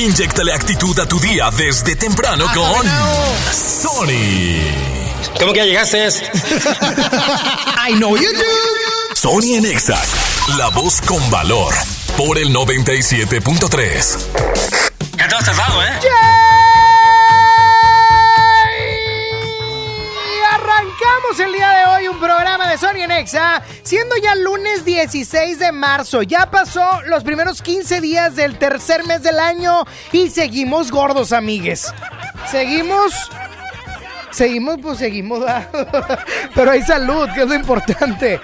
Inyectale actitud a tu día desde temprano con Sony. ¿Cómo que ya llegaste? I know you do. Sony en Exa, la voz con valor. Por el 97.3. Ya te has tardado, ¿eh? Y el día de hoy un programa de Sony en Exa, siendo ya lunes 16 de marzo. Ya pasó los primeros 15 días del tercer mes del año y seguimos gordos, amigues. Seguimos. Seguimos, pues seguimos, pero hay salud, que es lo importante.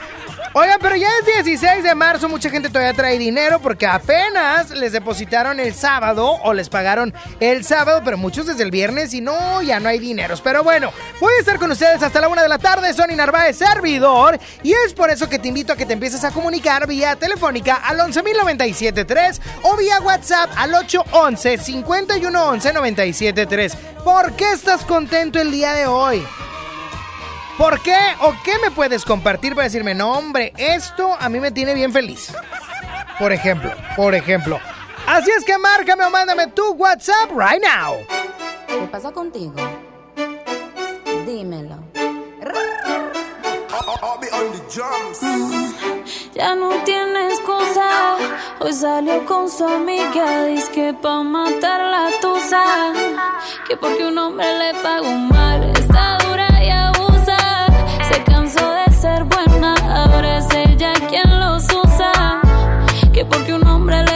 Oigan, pero ya es 16 de marzo, mucha gente todavía trae dinero porque apenas les depositaron el sábado o les pagaron el sábado, pero muchos desde el viernes y no, ya no hay dineros. Pero bueno, voy a estar con ustedes hasta la una de la tarde, Sony Narváez, servidor, y es por eso que te invito a que te empieces a comunicar vía telefónica al 11.097.3 o vía WhatsApp al 811-511-973. ¿Por qué estás contento el día de hoy? ¿Por qué o qué me puedes compartir para decirme, no hombre, esto a mí me tiene bien feliz? Por ejemplo, por ejemplo. Así es que márcame o mándame tu WhatsApp right now. ¿Qué pasa contigo? Dímelo. Ya no tiene excusa. Hoy salió con su amiga. Dice que pa' matar la tusa. Que porque un hombre le pagó mal. Está dura Ahora es ella quien los usa. Que porque un hombre le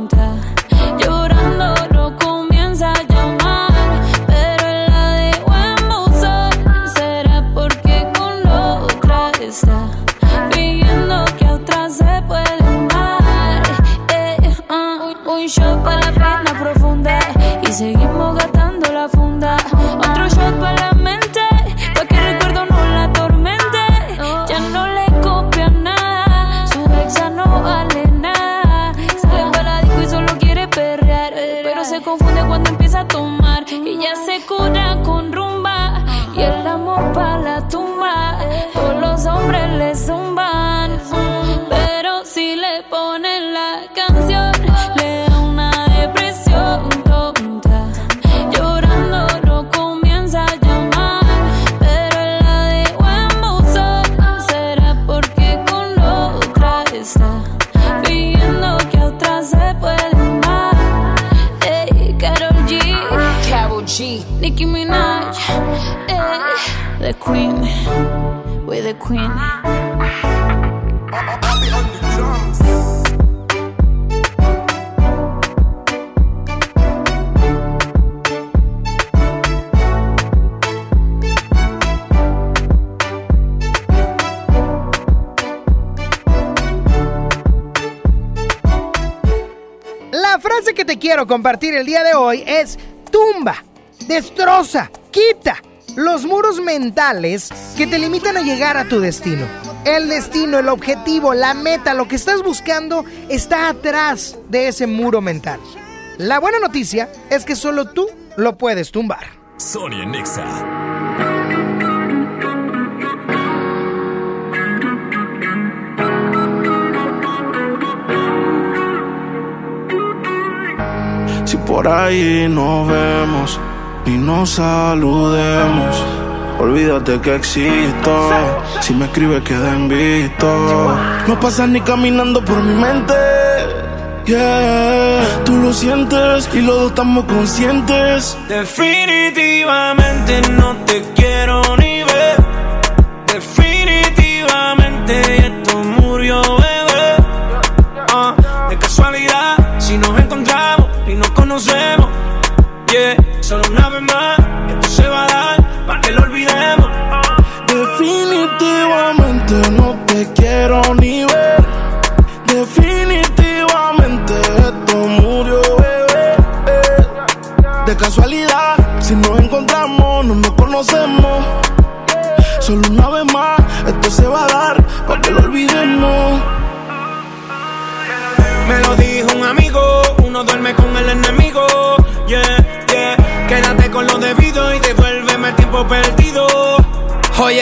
compartir el día de hoy es tumba, destroza, quita, los muros mentales que te limitan a llegar a tu destino. El destino, el objetivo, la meta, lo que estás buscando está atrás de ese muro mental. La buena noticia es que solo tú lo puedes tumbar. Nexa. Por ahí nos vemos y nos saludemos, olvídate que existo. Si me escribes, queda en visto. No pasas ni caminando por mi mente. Yeah, tú lo sientes y los dos estamos conscientes. Definitivamente no te quiero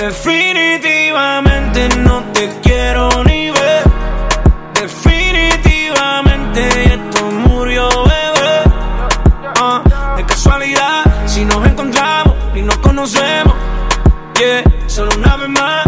Definitivamente no te quiero ni ver. Definitivamente esto murió, bebé. Ah, de casualidad, si nos encontramos y nos conocemos. Solo una vez más,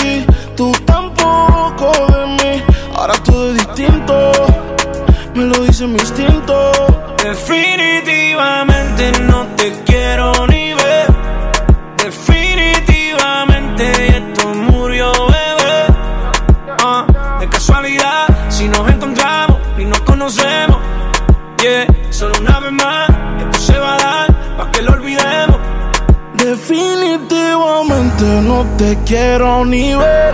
tú tampoco de mí. Ahora todo es distinto, me lo dice mi instinto. Definitivamente no te quiero No te quiero ni ver.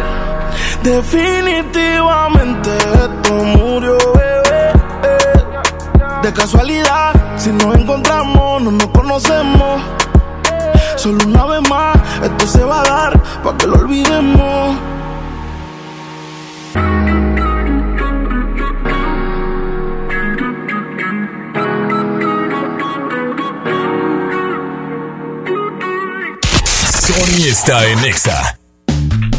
Definitivamente esto murió, bebé. De casualidad, si nos encontramos, no nos conocemos. Solo una vez más, esto se va a dar para que lo olvidemos. Sony está en Nexa.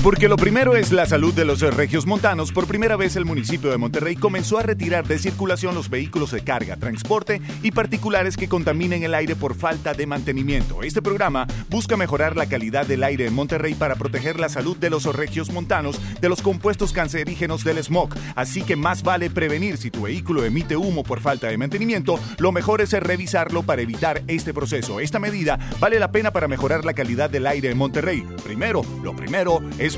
Porque lo primero es la salud de los regios montanos. Por primera vez el municipio de Monterrey comenzó a retirar de circulación los vehículos de carga, transporte y particulares que contaminen el aire por falta de mantenimiento. Este programa busca mejorar la calidad del aire en Monterrey para proteger la salud de los regios montanos de los compuestos cancerígenos del smog. Así que más vale prevenir si tu vehículo emite humo por falta de mantenimiento, lo mejor es revisarlo para evitar este proceso. Esta medida vale la pena para mejorar la calidad del aire en Monterrey. Primero, lo primero es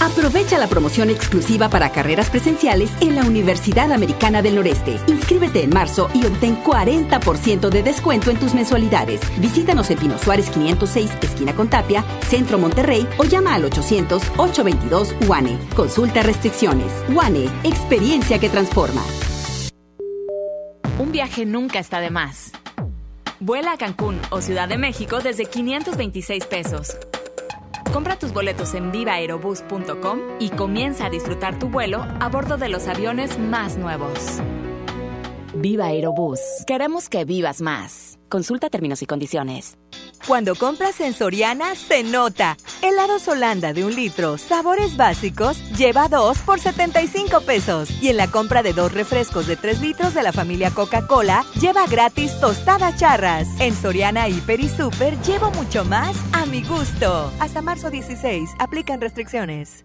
Aprovecha la promoción exclusiva para carreras presenciales en la Universidad Americana del Noreste. Inscríbete en marzo y obtén 40% de descuento en tus mensualidades. Visítanos en Pino Suárez 506, esquina con Tapia, Centro Monterrey o llama al 800-822 UANE. Consulta restricciones. UANE, experiencia que transforma. Un viaje nunca está de más. Vuela a Cancún o Ciudad de México desde 526 pesos. Compra tus boletos en vivaerobus.com y comienza a disfrutar tu vuelo a bordo de los aviones más nuevos. Viva Aerobús. Queremos que vivas más. Consulta términos y condiciones. Cuando compras en Soriana, se nota. Helado Holanda de un litro, sabores básicos, lleva dos por 75 pesos. Y en la compra de dos refrescos de 3 litros de la familia Coca-Cola, lleva gratis tostadas charras. En Soriana, Hiper y Super, llevo mucho más a mi gusto. Hasta marzo 16, aplican restricciones.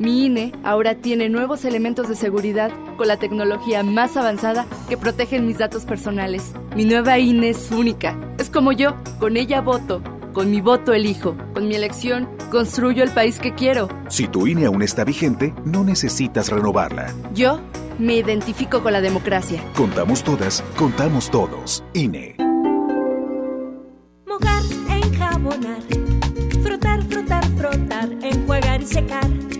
Mi INE ahora tiene nuevos elementos de seguridad con la tecnología más avanzada que protegen mis datos personales. Mi nueva INE es única. Es como yo, con ella voto. Con mi voto elijo. Con mi elección construyo el país que quiero. Si tu INE aún está vigente, no necesitas renovarla. Yo me identifico con la democracia. Contamos todas, contamos todos. INE. Mojar, enjabonar. Frotar, frotar, frotar. Enjuagar y secar.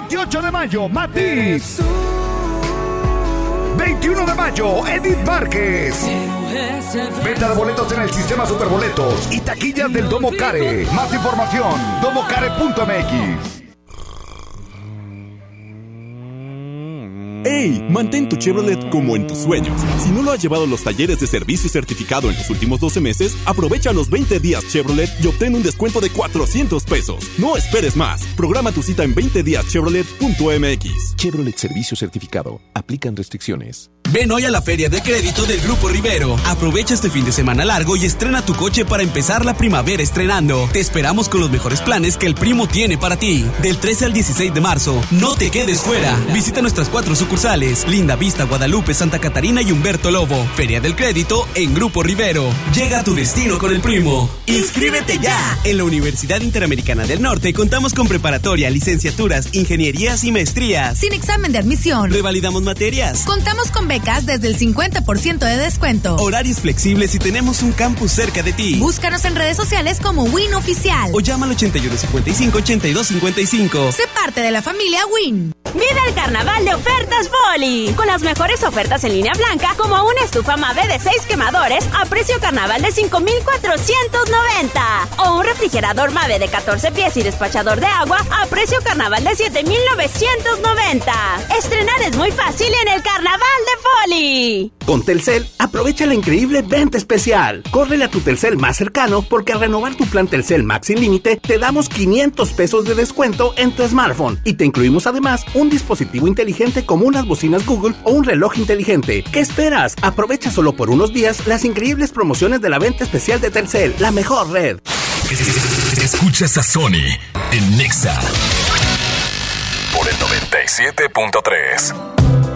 28 de mayo, Matiz. 21 de mayo, Edith Márquez. Venta de boletos en el sistema Superboletos y taquillas del Domo Care. Más información, domocare.mx. ¡Ey! Mantén tu Chevrolet como en tus sueños. Si no lo has llevado a los talleres de servicio certificado en los últimos 12 meses, aprovecha los 20 días Chevrolet y obtén un descuento de 400 pesos. No esperes más. Programa tu cita en 20díaschevrolet.mx. Chevrolet Servicio Certificado. Aplican restricciones. Ven hoy a la Feria de Crédito del Grupo Rivero. Aprovecha este fin de semana largo y estrena tu coche para empezar la primavera estrenando. Te esperamos con los mejores planes que el primo tiene para ti. Del 13 al 16 de marzo, no te quedes fuera. Visita nuestras cuatro sucursales: Linda Vista, Guadalupe, Santa Catarina y Humberto Lobo. Feria del Crédito en Grupo Rivero. Llega a tu destino con el primo. ¡Inscríbete ya! En la Universidad Interamericana del Norte contamos con preparatoria, licenciaturas, ingenierías y maestrías. Sin examen de admisión. Revalidamos materias. Contamos con becas desde el 50% de descuento. Horarios flexibles y tenemos un campus cerca de ti. Búscanos en redes sociales como Win Oficial. O llama al 8155-8255. Sé parte de la familia Win. Vive el carnaval de ofertas Foli. Con las mejores ofertas en línea blanca, como una estufa Mave de 6 quemadores a precio carnaval de 5,490. O un refrigerador Mave de 14 pies y despachador de agua a precio carnaval de 7,990. Estrenar es muy fácil en el carnaval de Foli. Con Telcel, aprovecha la increíble venta especial. Córrele a tu Telcel más cercano porque al renovar tu plan Telcel Max sin límite, te damos 500 pesos de descuento en tu smartphone y te incluimos además un dispositivo inteligente como unas bocinas Google o un reloj inteligente. ¿Qué esperas? Aprovecha solo por unos días las increíbles promociones de la venta especial de Telcel, la mejor red. Escuchas a Sony en Nexa por el 97.3.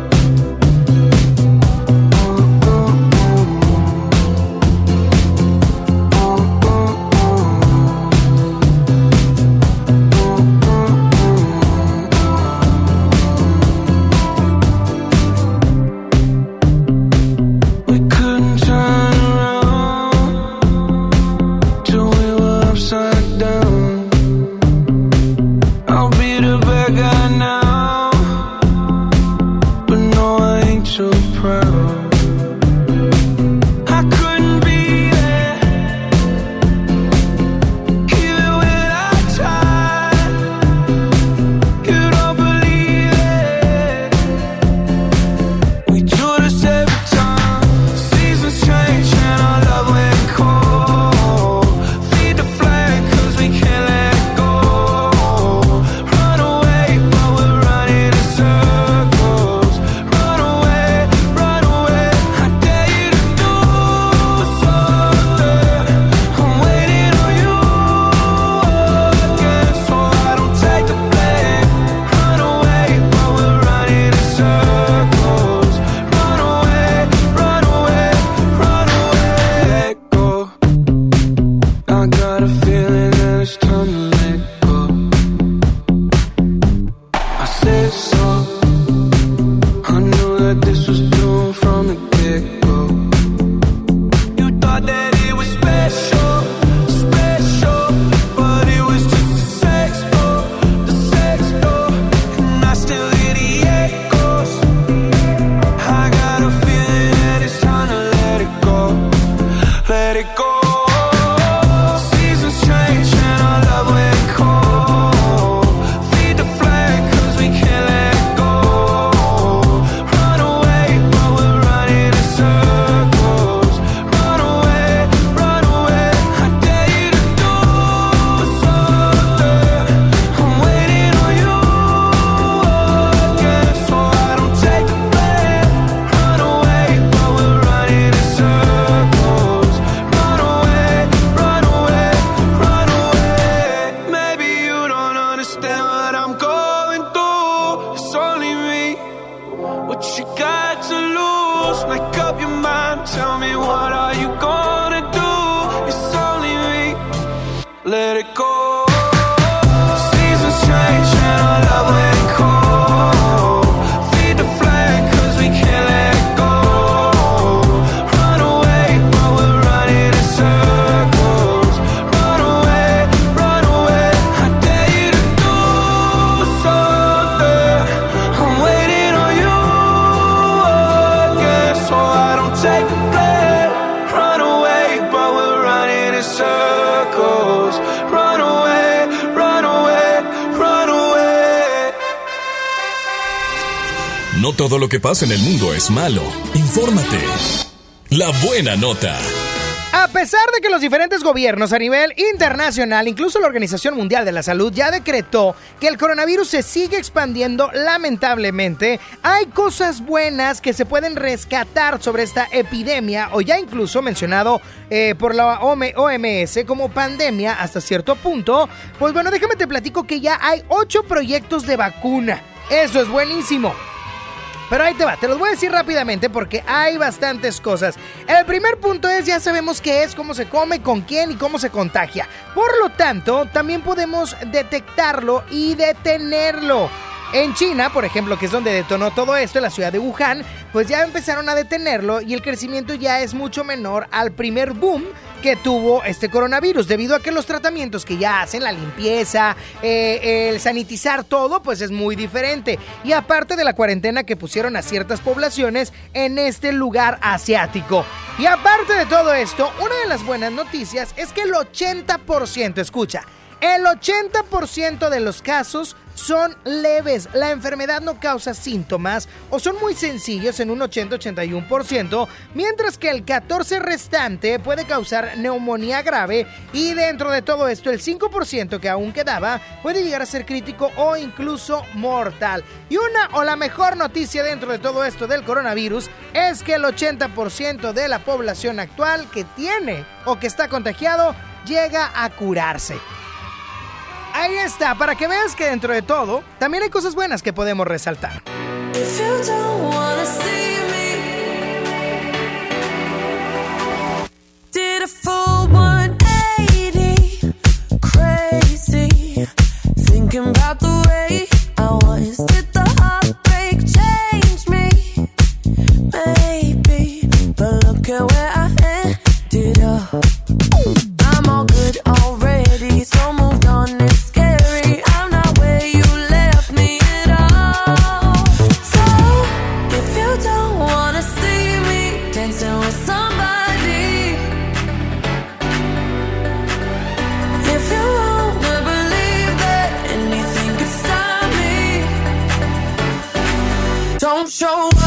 que pasa en el mundo es malo. Infórmate. La buena nota. A pesar de que los diferentes gobiernos a nivel internacional, incluso la Organización Mundial de la Salud, ya decretó que el coronavirus se sigue expandiendo lamentablemente, hay cosas buenas que se pueden rescatar sobre esta epidemia o ya incluso mencionado eh, por la OMS como pandemia hasta cierto punto. Pues bueno, déjame te platico que ya hay ocho proyectos de vacuna. Eso es buenísimo. Pero ahí te va, te los voy a decir rápidamente porque hay bastantes cosas. El primer punto es, ya sabemos qué es, cómo se come, con quién y cómo se contagia. Por lo tanto, también podemos detectarlo y detenerlo. En China, por ejemplo, que es donde detonó todo esto, en la ciudad de Wuhan, pues ya empezaron a detenerlo y el crecimiento ya es mucho menor al primer boom que tuvo este coronavirus, debido a que los tratamientos que ya hacen, la limpieza, eh, el sanitizar todo, pues es muy diferente. Y aparte de la cuarentena que pusieron a ciertas poblaciones en este lugar asiático. Y aparte de todo esto, una de las buenas noticias es que el 80%, escucha, el 80% de los casos son leves. La enfermedad no causa síntomas o son muy sencillos en un 80-81%, mientras que el 14% restante puede causar neumonía grave y dentro de todo esto el 5% que aún quedaba puede llegar a ser crítico o incluso mortal. Y una o la mejor noticia dentro de todo esto del coronavirus es que el 80% de la población actual que tiene o que está contagiado llega a curarse. Ahí está, para que veas que dentro de todo, también hay cosas buenas que podemos resaltar. If you don't wanna see me, did a full 180, crazy, thinking about the way I. show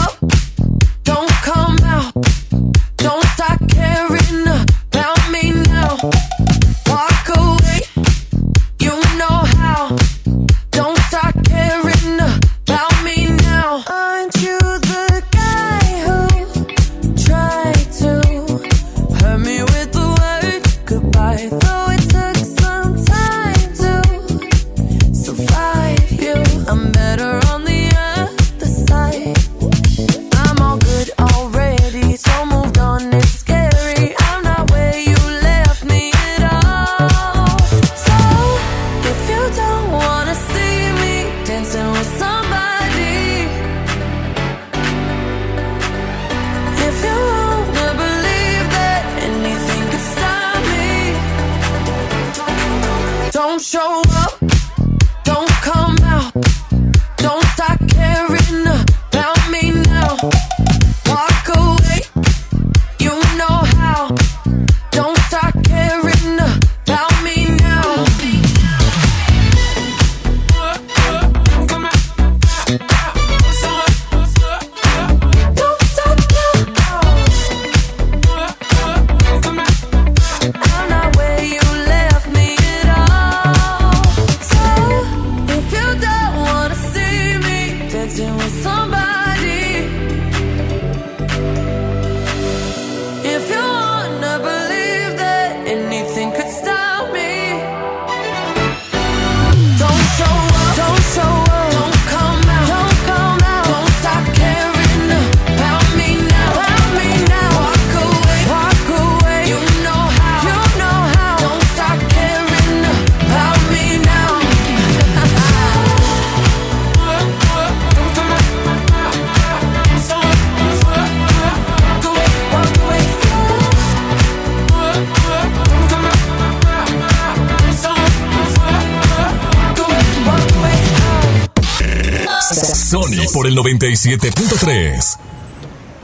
por el 97.3.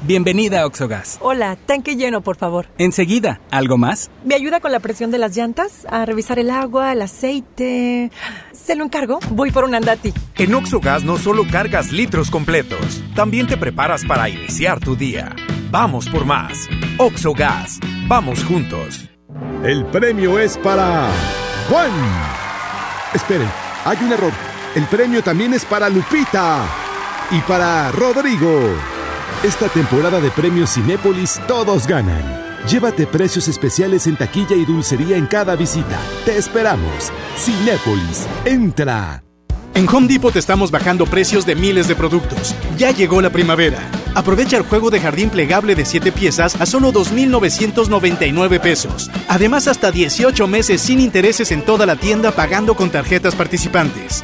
Bienvenida a Oxogas. Hola, tanque lleno, por favor. Enseguida, ¿algo más? ¿Me ayuda con la presión de las llantas? A revisar el agua, el aceite. ¿Se lo encargo? Voy por un andati. En Oxogas no solo cargas litros completos, también te preparas para iniciar tu día. Vamos por más. Oxogas. Vamos juntos. El premio es para Juan. Esperen, hay un error. El premio también es para Lupita y para Rodrigo. Esta temporada de premios Cinépolis todos ganan. Llévate precios especiales en taquilla y dulcería en cada visita. Te esperamos. Cinépolis, entra. En Home Depot estamos bajando precios de miles de productos. Ya llegó la primavera. Aprovecha el juego de jardín plegable de 7 piezas a solo 2.999 pesos. Además, hasta 18 meses sin intereses en toda la tienda pagando con tarjetas participantes.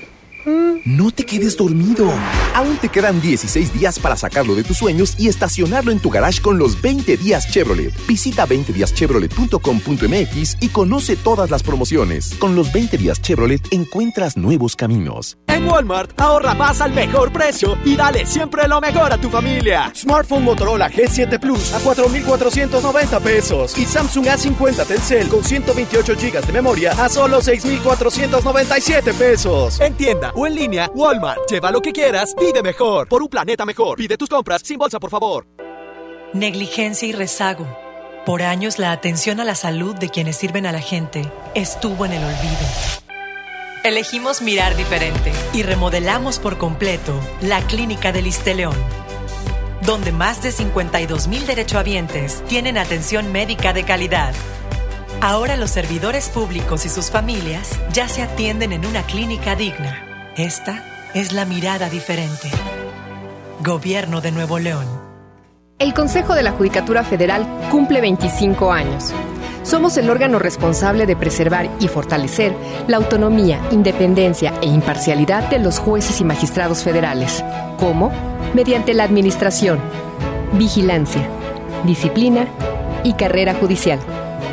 No te quedes dormido. Aún te quedan 16 días para sacarlo de tus sueños y estacionarlo en tu garage con los 20 días Chevrolet. Visita 20díaschevrolet.com.mx y conoce todas las promociones. Con los 20 días Chevrolet encuentras nuevos caminos. En Walmart, ahorra más al mejor precio y dale siempre lo mejor a tu familia. Smartphone Motorola G7 Plus a 4,490 pesos y Samsung A50 Telcel con 128 GB de memoria a solo 6,497 pesos. En tienda o en línea, Walmart. Lleva lo que quieras, pide mejor. Por un planeta mejor. Pide tus compras sin bolsa, por favor. Negligencia y rezago. Por años la atención a la salud de quienes sirven a la gente estuvo en el olvido. Elegimos mirar diferente y remodelamos por completo la Clínica del León, donde más de 52 mil derechohabientes tienen atención médica de calidad. Ahora los servidores públicos y sus familias ya se atienden en una clínica digna. Esta es la mirada diferente. Gobierno de Nuevo León. El Consejo de la Judicatura Federal cumple 25 años. Somos el órgano responsable de preservar y fortalecer la autonomía, independencia e imparcialidad de los jueces y magistrados federales. ¿Cómo? Mediante la administración, vigilancia, disciplina y carrera judicial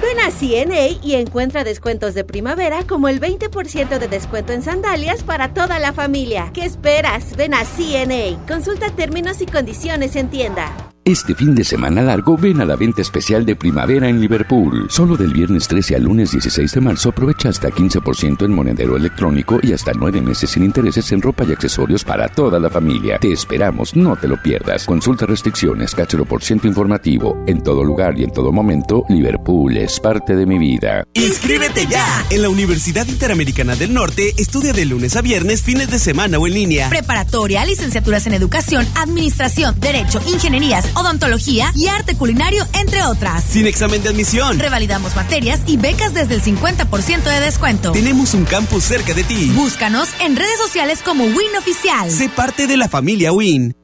Ven a CNA y encuentra descuentos de primavera como el 20% de descuento en sandalias para toda la familia. ¿Qué esperas? Ven a CNA. Consulta términos y condiciones en tienda. Este fin de semana largo ven a la venta especial de primavera en Liverpool. Solo del viernes 13 al lunes 16 de marzo aprovecha hasta 15% en monedero electrónico y hasta 9 meses sin intereses en ropa y accesorios para toda la familia. Te esperamos, no te lo pierdas. Consulta restricciones, cáchero por ciento informativo. En todo lugar y en todo momento, Liverpool es parte de mi vida. ¡Inscríbete ya! En la Universidad Interamericana del Norte estudia de lunes a viernes, fines de semana o en línea. Preparatoria, licenciaturas en educación, administración, derecho, ingenierías odontología y arte culinario, entre otras. Sin examen de admisión. Revalidamos materias y becas desde el 50% de descuento. Tenemos un campus cerca de ti. Búscanos en redes sociales como WIN Oficial. Sé parte de la familia WIN.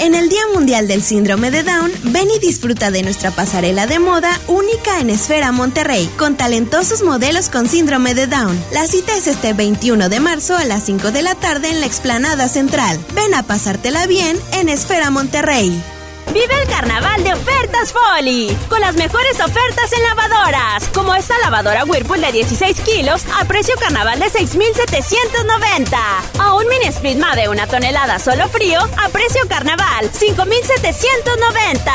En el Día Mundial del Síndrome de Down, ven y disfruta de nuestra pasarela de moda única en Esfera Monterrey, con talentosos modelos con síndrome de Down. La cita es este 21 de marzo a las 5 de la tarde en la explanada central. Ven a pasártela bien en Esfera Monterrey. Vive el carnaval de ofertas Folly, con las mejores ofertas en lavadoras, como esta lavadora Whirlpool de 16 kilos a precio carnaval de 6,790. O un mini split de una tonelada solo frío a precio carnaval 5,790.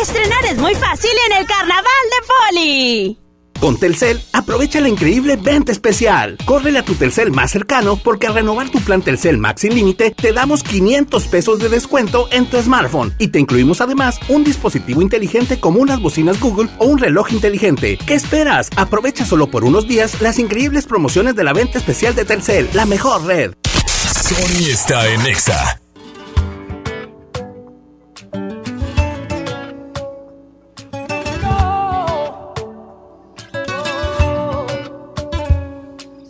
Estrenar es muy fácil en el carnaval de Folly. Con Telcel, aprovecha la increíble venta especial. Córrele a tu Telcel más cercano porque al renovar tu plan Telcel Max sin límite, te damos 500 pesos de descuento en tu smartphone y te incluimos además un dispositivo inteligente como unas bocinas Google o un reloj inteligente. ¿Qué esperas? Aprovecha solo por unos días las increíbles promociones de la venta especial de Telcel, la mejor red. Sony está en Exa.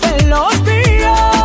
como tú estás en los.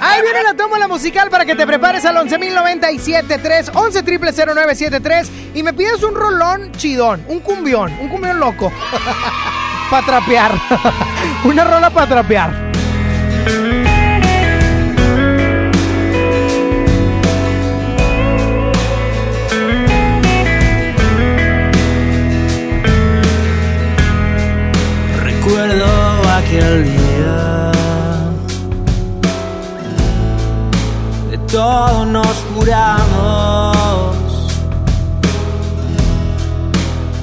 Ahí viene la toma la musical para que te prepares al 11.097.3, 11 0973 y me pides un rolón chidón, un cumbión, un cumbión loco. para trapear. Una rola para trapear. Recuerdo aquel día. De todo nos curamos.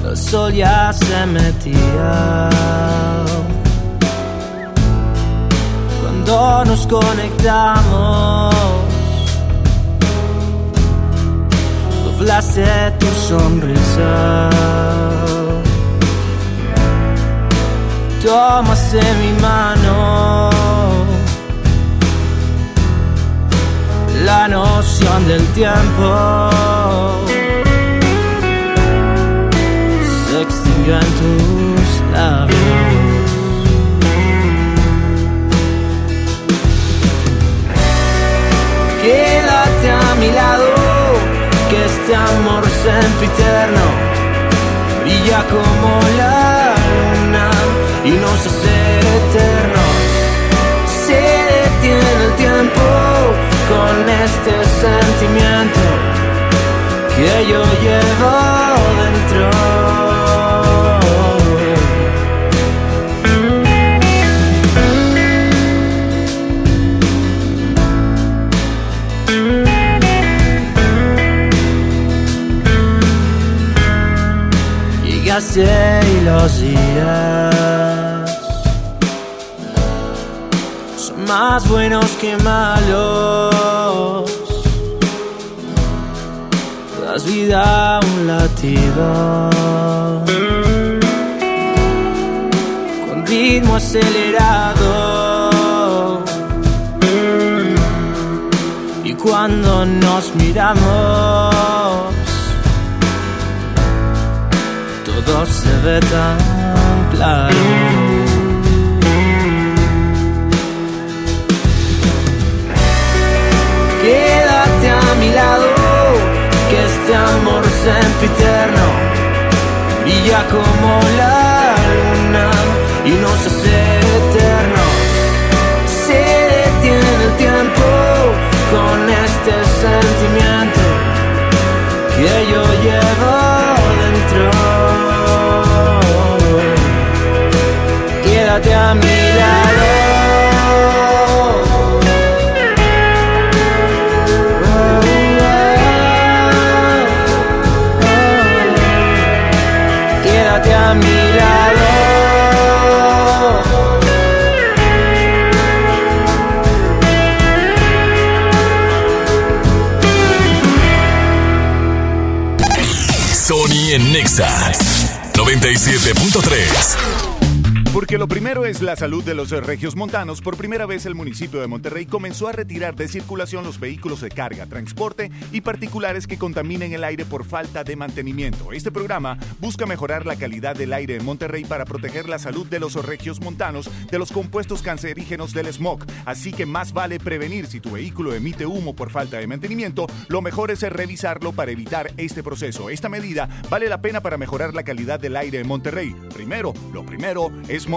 El sol ya se metía. Cuando nos conectamos, doblaste tu sonrisa. Tomaste mi mano. La noción del tiempo se extinguió en tus labios. Quédate a mi lado, que este amor sempiterno brilla como la luna y nos hace con este sentimiento que yo llevo dentro. Llegaste y los días más buenos que malos. Das vida a un latido con ritmo acelerado. Y cuando nos miramos, todo se ve tan claro. Amor sempiterno brilla como la luna y nos hace eternos. Se detiene el tiempo con este sentimiento que yo llevo dentro. Quédate a mi Sony en Nexa 97.3. Porque lo primero es la salud de los regios montanos. Por primera vez el municipio de Monterrey comenzó a retirar de circulación los vehículos de carga, transporte y particulares que contaminen el aire por falta de mantenimiento. Este programa busca mejorar la calidad del aire en Monterrey para proteger la salud de los regios montanos de los compuestos cancerígenos del smog. Así que más vale prevenir si tu vehículo emite humo por falta de mantenimiento, lo mejor es revisarlo para evitar este proceso. Esta medida vale la pena para mejorar la calidad del aire en Monterrey. Primero, lo primero es Monterrey.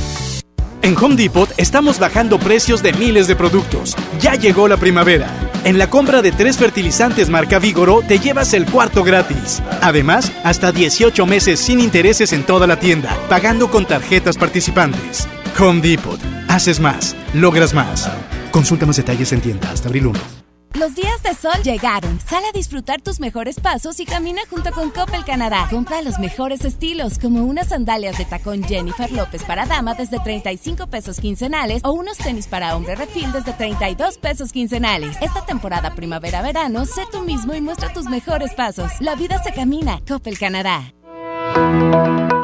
En Home Depot estamos bajando precios de miles de productos. Ya llegó la primavera. En la compra de tres fertilizantes marca Vigoro te llevas el cuarto gratis. Además, hasta 18 meses sin intereses en toda la tienda, pagando con tarjetas participantes. Home Depot. Haces más, logras más. Consulta más detalles en tienda hasta abril 1. Los días de sol llegaron. Sal a disfrutar tus mejores pasos y camina junto con Coppel Canadá. Compra los mejores estilos, como unas sandalias de tacón Jennifer López para dama desde 35 pesos quincenales o unos tenis para hombre refil desde 32 pesos quincenales. Esta temporada primavera-verano, sé tú mismo y muestra tus mejores pasos. La vida se camina. Coppel Canadá.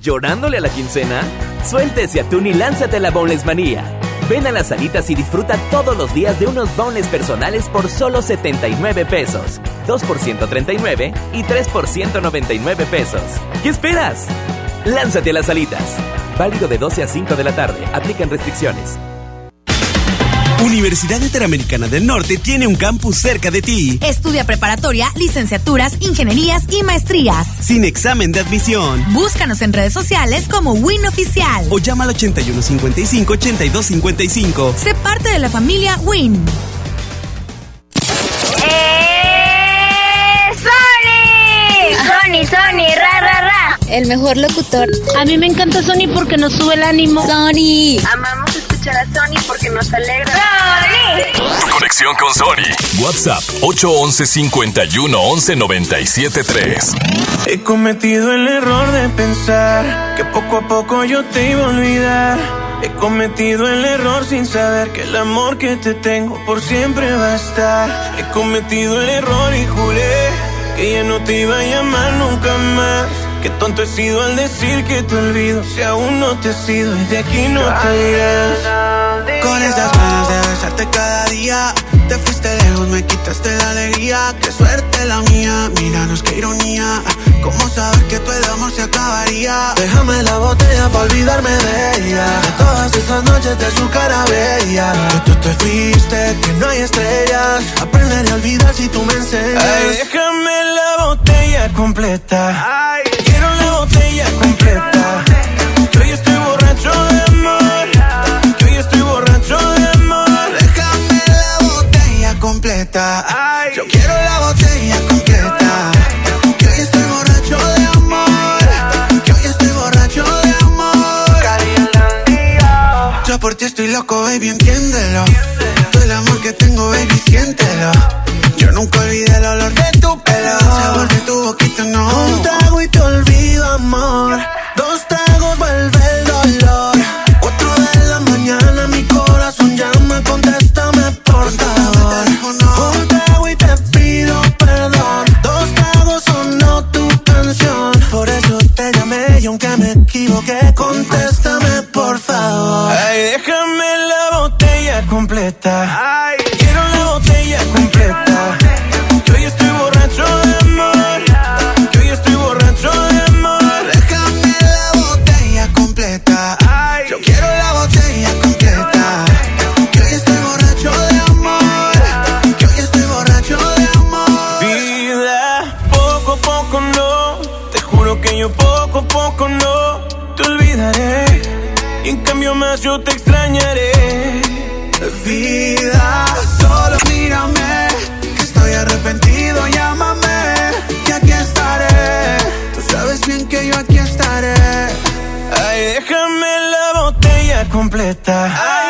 ¿Llorándole a la quincena? Suelte ese atún y lánzate a la Boneless Manía. Ven a las salitas y disfruta todos los días de unos boneless personales por solo 79 pesos. 2 por 139 y 3 por 199 pesos. ¿Qué esperas? Lánzate a las salitas. Válido de 12 a 5 de la tarde. Aplican restricciones. Universidad Interamericana del Norte tiene un campus cerca de ti. Estudia preparatoria, licenciaturas, ingenierías y maestrías. Sin examen de admisión. Búscanos en redes sociales como Win Oficial. O llama al 8155-8255. Sé parte de la familia Win. ¡Eh! ¡Sony! ¡Sony, Sony! ¡Ra, ra, ra! El mejor locutor. A mí me encanta Sony porque nos sube el ánimo. Sony. Amamos escuchar a Sony porque nos alegra. ¡Sony! Tu conexión con Sony. WhatsApp 811 51 11 97 3. He cometido el error de pensar que poco a poco yo te iba a olvidar. He cometido el error sin saber que el amor que te tengo por siempre va a estar. He cometido el error y juré que ya no te iba a llamar nunca más. Qué tonto he sido al decir que te olvido. Si aún no te he sido y de aquí no te irás Con esas ganas de besarte cada día. Te fuiste lejos, me quitaste la alegría. Qué suerte la mía, míranos qué ironía ¿Cómo saber que tu el amor se acabaría? Déjame la botella para olvidarme de ella De todas esas noches de su cara bella Que tú te fuiste, que no hay estrellas Aprenderé a olvidar si tú me enseñas Ay, déjame la botella completa Ay quiero la botella completa. Que hoy estoy borracho de amor. Que hoy estoy borracho de amor. Déjame la botella completa. Ay. Yo quiero por ti estoy loco, baby, entiéndelo. Todo el amor que tengo, baby, siéntelo. Yo nunca olvidé el olor de tu pelo. Sabor de tu boquita, no. Un trago y te olvido, amor. Dos tragos vuelve Ay, quiero la botella completa. Que hoy estoy borracho de amor. Que hoy estoy borracho de amor. Déjame la botella completa. Yo quiero la botella completa. Que hoy estoy borracho de amor. Que hoy estoy borracho de amor. Vida, poco a poco no. Te juro que yo poco a poco no. Te olvidaré. Y en cambio más yo te extrañaré. Botella completa. Ay,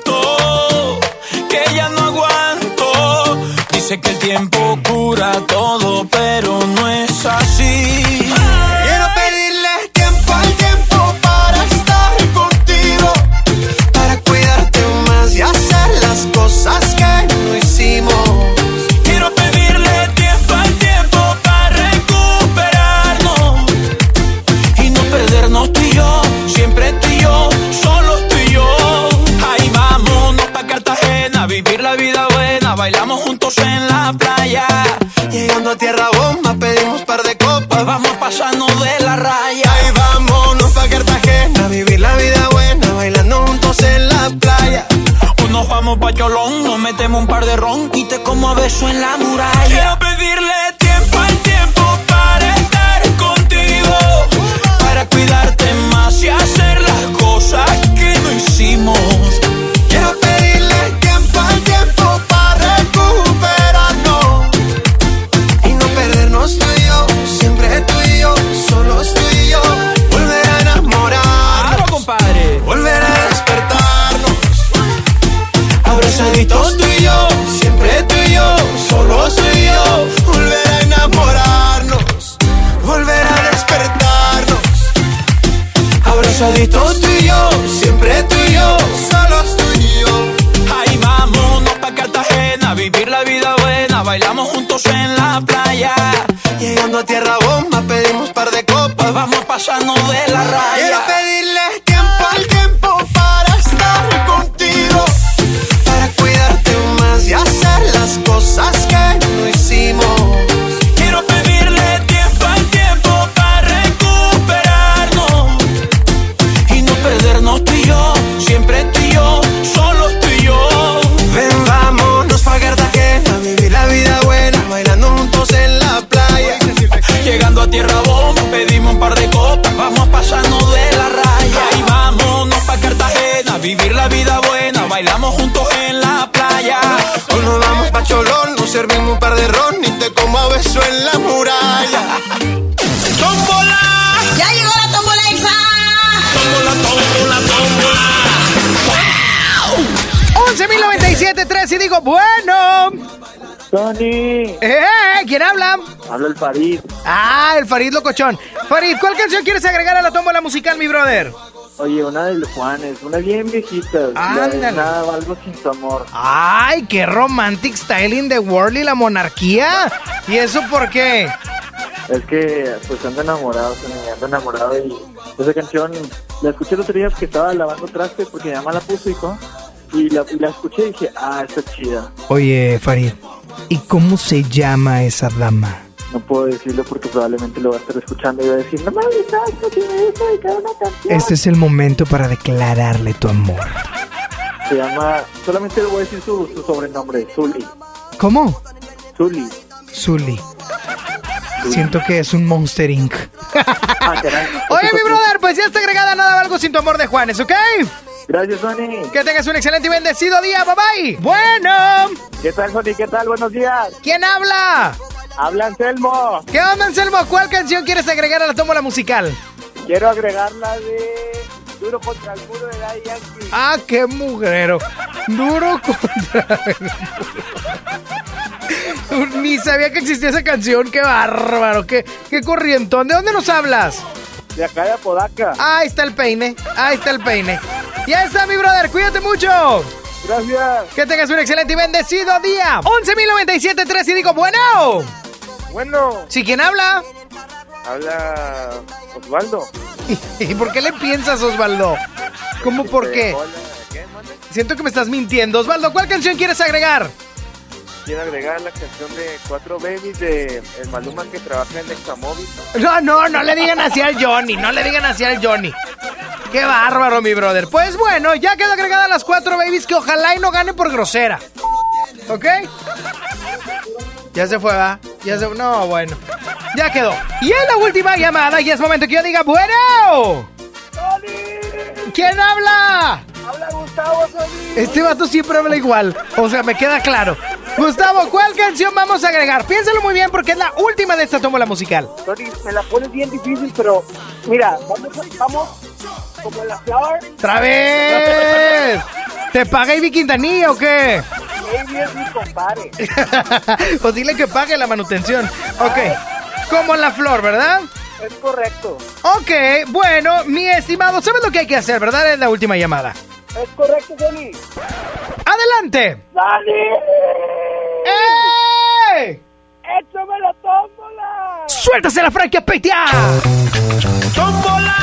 Dice que el tiempo cura todo, pero no es así. De te como a beso en la muralla. El Farid. Ah, el Farid Locochón. Farid, ¿cuál canción quieres agregar a la tómbola musical, mi brother? Oye, una de los Juanes, una bien viejita. Ándale. nada, algo sin tu amor. Ay, qué romantic styling de World y la monarquía. ¿Y eso por qué? Es que, pues ando enamorado, ando enamorado y esa canción la escuché el otro día que estaba lavando trastes porque mi mamá la puso, hijo. Y la, y la escuché y dije, ah, está chida. Oye, Farid, ¿y cómo se llama esa dama? No puedo decirlo porque probablemente lo va a estar escuchando y va a decir, no mames, que me gusta dedicar una canción. Este es el momento para declararle tu amor. Se llama, solamente le voy a decir su, su sobrenombre, Zully. ¿Cómo? Zully. Zully. Siento que es un Monster Inc. Ah. Oye, mi brother, pues ya está agregada nada o algo sin tu amor de Juanes, ¿ok? Gracias, Sony. Que tengas un excelente y bendecido día, bye bye. Bueno. ¿Qué tal, Sony? ¿Qué tal? Buenos días. ¿Quién habla? Habla Anselmo. ¿Qué onda, Anselmo? ¿Cuál canción quieres agregar a la tómbola musical? Quiero agregar la de Duro contra el muro de Daddy Yankee. Ah, qué mugrero. Duro contra el- Ni sabía que existía esa canción. Qué bárbaro. Qué, qué corrientón. ¿De dónde nos hablas? De acá de Apodaca. Ahí está el peine. Ahí está el peine. Ya está, mi brother. Cuídate mucho. Gracias. Que tengas un excelente y bendecido día. 11.097.3 y digo, bueno. Bueno. ¿Sí quién habla? Habla Osvaldo. ¿Y por qué le piensas, Osvaldo? ¿Cómo por qué? Siento que me estás mintiendo. Osvaldo, ¿cuál canción quieres agregar? Quiero agregar la canción de Cuatro Babies de el Maluma que trabaja en Examóvil. No, no, no le digan así al Johnny, no le digan así al Johnny. Qué bárbaro, mi brother. Pues bueno, ya quedó agregada las cuatro babies que ojalá y no ganen por grosera. ¿Ok? Ya se fue, ¿va? Ya se No, bueno. Ya quedó. Y es la última llamada y es momento que yo diga, bueno. ¿Quién habla? Habla Gustavo Solís. Este vato siempre habla igual. O sea, me queda claro. Gustavo, ¿cuál canción vamos a agregar? Piénsalo muy bien porque es la última de esta tómbola musical. Tony, me la pones bien difícil, pero mira, vamos, vamos como la flor. ¡Otra vez! ¿Te paga Ivy Quintanilla o qué? Baby es mi compadre. pues dile que pague la manutención. Ok. Como la flor, ¿verdad? Es correcto. Ok, bueno, mi estimado, ¿sabes lo que hay que hacer, verdad? Es la última llamada. Es correcto, Tony. ¡Adelante! ¡Dale! ¡Eh! ¡Échame la tómbola! ¡Suéltase la franquia Petia! ¡Tómbola!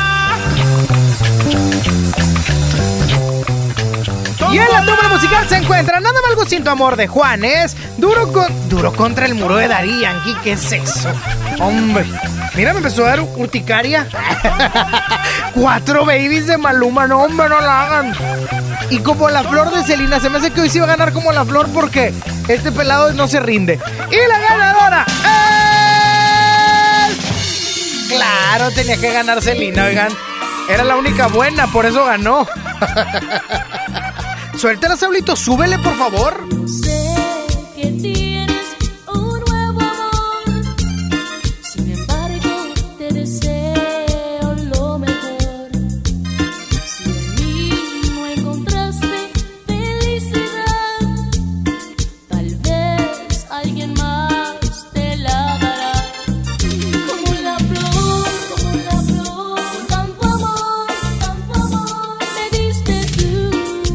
Y en la tómbola musical se encuentra Nada más algo sin tu amor de Juanes, duro con duro contra el muro de Dari Yankee, ¿qué es eso? Hombre, mira, me empezó a dar urticaria. Cuatro babies de Maluma, no, hombre, no la hagan. Y como la flor de Celina, se me hace que hoy sí va a ganar como la flor porque este pelado no se rinde. Y la ganadora es... Claro, tenía que ganar Celina, oigan. Era la única buena, por eso ganó. Suéltala, Saulito, súbele, por favor.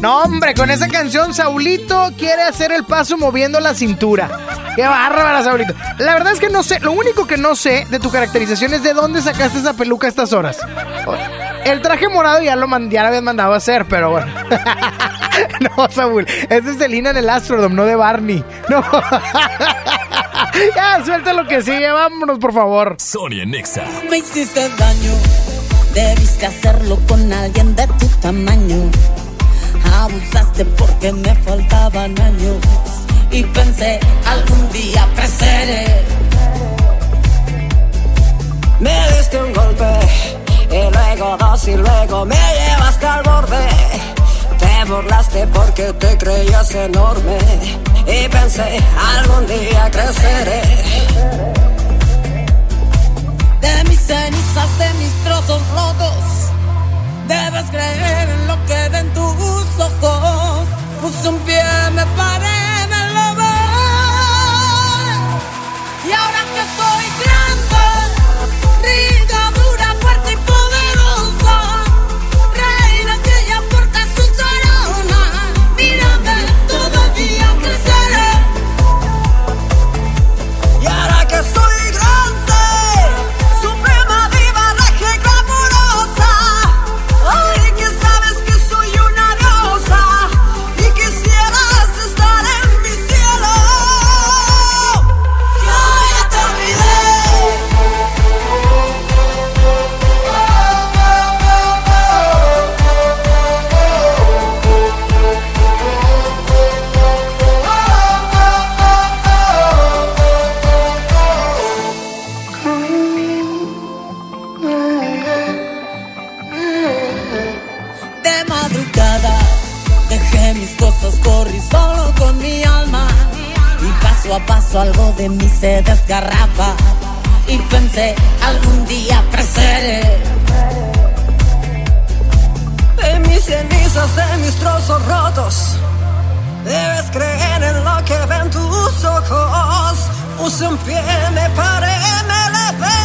No, hombre, con esa canción Saulito quiere hacer el paso moviendo la cintura. Qué bárbara, Saulito. La verdad es que no sé, lo único que no sé de tu caracterización es de dónde sacaste esa peluca a estas horas. El traje morado ya lo, man- ya lo habías mandado a hacer, pero bueno. no, Saúl, es de Selena en el Astrodome, no de Barney. No. ya, suelta lo que sigue, vámonos, por favor. Sonia Nexa. Me hiciste daño, debiste hacerlo con alguien de tu tamaño. Abusaste porque me faltaban años y pensé algún día creceré. Me diste un golpe y luego dos y luego me llevaste al borde. Te burlaste porque te creías enorme y pensé algún día creceré. De mis cenizas, de mis trozos rotos, debes creer en lo que ven tus ojos. Puse un pie, me paré, me lo Y ahora que soy grande, rica, algo de mí se desgarraba y pensé algún día creceré. De mis cenizas, de mis trozos rotos, debes creer en lo que ven tus ojos. Puse un pie, me paré, me levé.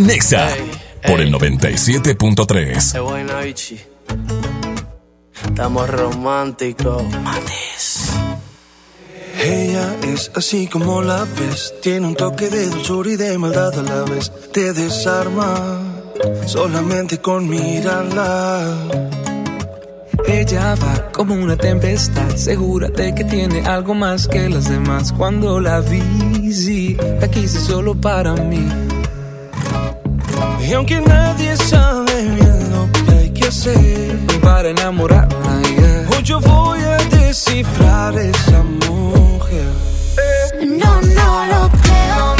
Sony Nexa por el 97.3. Qué buena, bichi. Estamos románticos. Mates. Ella es así como la ves, tiene un toque de dulzura y de maldad a la vez. Te desarma solamente con mirarla. Ella va como una tempestad, segura de que tiene algo más que las demás. Cuando la vi, sí, la quise solo para mí. Y aunque nadie sabe bien lo que hay que hacer para enamorarla, yeah. hoy yo voy a descifrar esa mujer. No, no lo creo.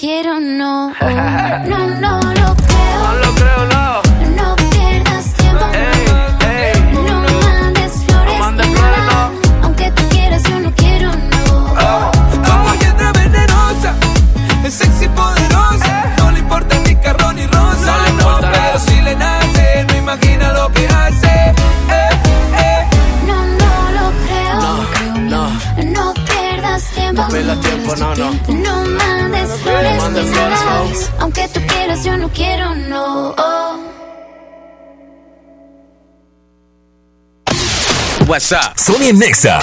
Yo no no. No, no flores no. Aunque tú quieras, yo no quiero, no. WhatsApp. Sony Nexa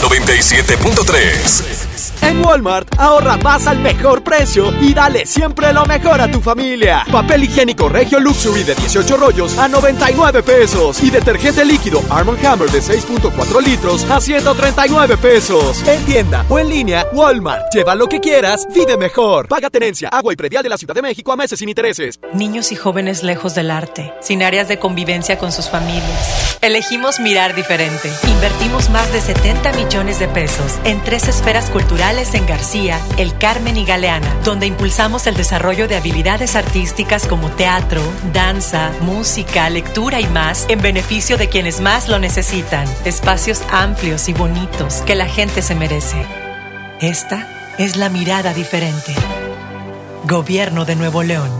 97.3. En Walmart, ahorra más al mejor precio y dale siempre lo mejor a tu familia. Papel higiénico Regio Luxury de 18 rollos a 99 pesos y detergente líquido Arm Hammer de 6.4 litros a 139 pesos. En tienda o en línea, Walmart. Lleva lo que quieras, vive mejor. Paga tenencia, agua y predial de la Ciudad de México a meses sin intereses. Niños y jóvenes lejos del arte, sin áreas de convivencia con sus familias. Elegimos mirar diferente. Invertimos más de 70 millones de pesos en tres esferas culturales en García, El Carmen y Galeana, donde impulsamos el desarrollo de habilidades artísticas como teatro, danza, música, lectura y más en beneficio de quienes más lo necesitan. Espacios amplios y bonitos que la gente se merece. Esta es la mirada diferente. Gobierno de Nuevo León.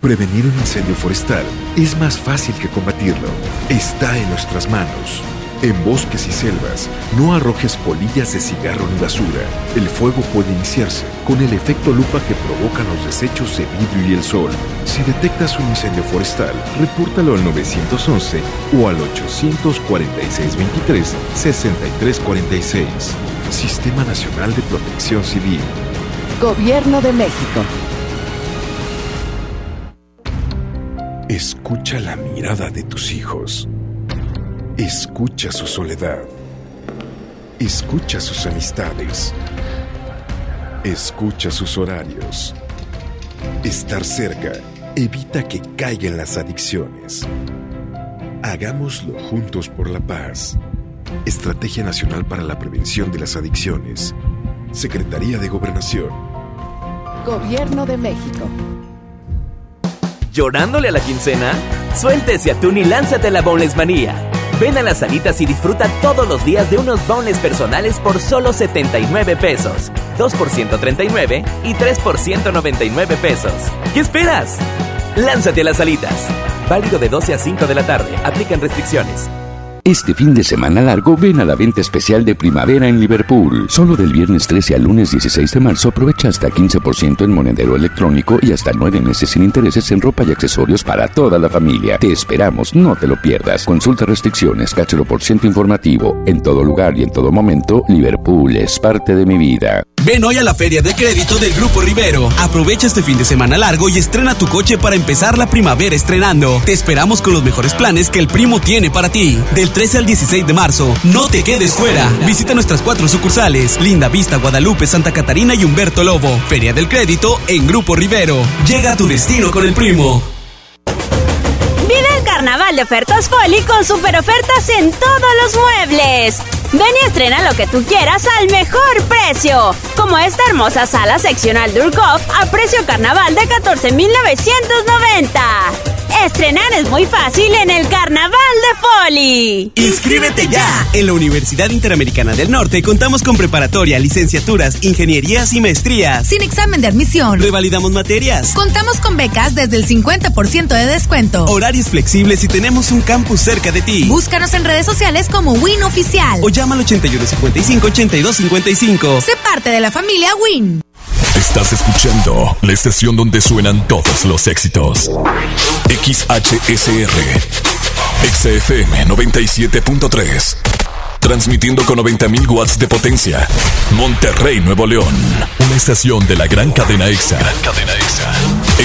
Prevenir un incendio forestal es más fácil que combatirlo. Está en nuestras manos. En bosques y selvas, no arrojes polillas de cigarro ni basura. El fuego puede iniciarse con el efecto lupa que provocan los desechos de vidrio y el sol. Si detectas un incendio forestal, repórtalo al 911 o al 846-23-6346. Sistema Nacional de Protección Civil. Gobierno de México. Escucha la mirada de tus hijos. Escucha su soledad. Escucha sus amistades. Escucha sus horarios. Estar cerca evita que caigan las adicciones. Hagámoslo juntos por la paz. Estrategia Nacional para la Prevención de las Adicciones. Secretaría de Gobernación. Gobierno de México. ¿Llorándole a la quincena? Suéltese atún y lánzate a la Boneless Manía. Ven a las salitas y disfruta todos los días de unos boneless personales por solo 79 pesos. 2 por 139 y 3 por 199 pesos. ¿Qué esperas? Lánzate a las salitas. Válido de 12 a 5 de la tarde. Aplican restricciones. Este fin de semana largo ven a la venta especial de primavera en Liverpool. Solo del viernes 13 al lunes 16 de marzo aprovecha hasta 15% en monedero electrónico y hasta 9 meses sin intereses en ropa y accesorios para toda la familia. Te esperamos, no te lo pierdas. Consulta restricciones, cáchelo por ciento informativo. En todo lugar y en todo momento, Liverpool es parte de mi vida. Ven hoy a la Feria de Crédito del Grupo Rivero. Aprovecha este fin de semana largo y estrena tu coche para empezar la primavera estrenando. Te esperamos con los mejores planes que el primo tiene para ti. Del 13 al 16 de marzo, no te quedes fuera. Visita nuestras cuatro sucursales: Linda Vista, Guadalupe, Santa Catarina y Humberto Lobo. Feria del Crédito en Grupo Rivero. Llega a tu destino con el primo. Vive el carnaval de ofertas Foli con super ofertas en todos los muebles. Ven y estrena lo que tú quieras al mejor precio. Como esta hermosa sala seccional Durkov a precio carnaval de 14,990. Estrenar es muy fácil en el carnaval de Foli. ¡Inscríbete ya! En la Universidad Interamericana del Norte contamos con preparatoria, licenciaturas, ingenierías y maestrías. Sin examen de admisión. Revalidamos materias. Contamos con becas desde el 50% de descuento. Horarios flexibles y tenemos un campus cerca de ti. Búscanos en redes sociales como Win Oficial. O llama al 8155-8255. Sé parte de la familia Win. Estás escuchando la estación donde suenan todos los éxitos. XHSR. XFM 97.3. Transmitiendo con 90.000 watts de potencia. Monterrey, Nuevo León. Una estación de la gran cadena EXA. cadena EXA.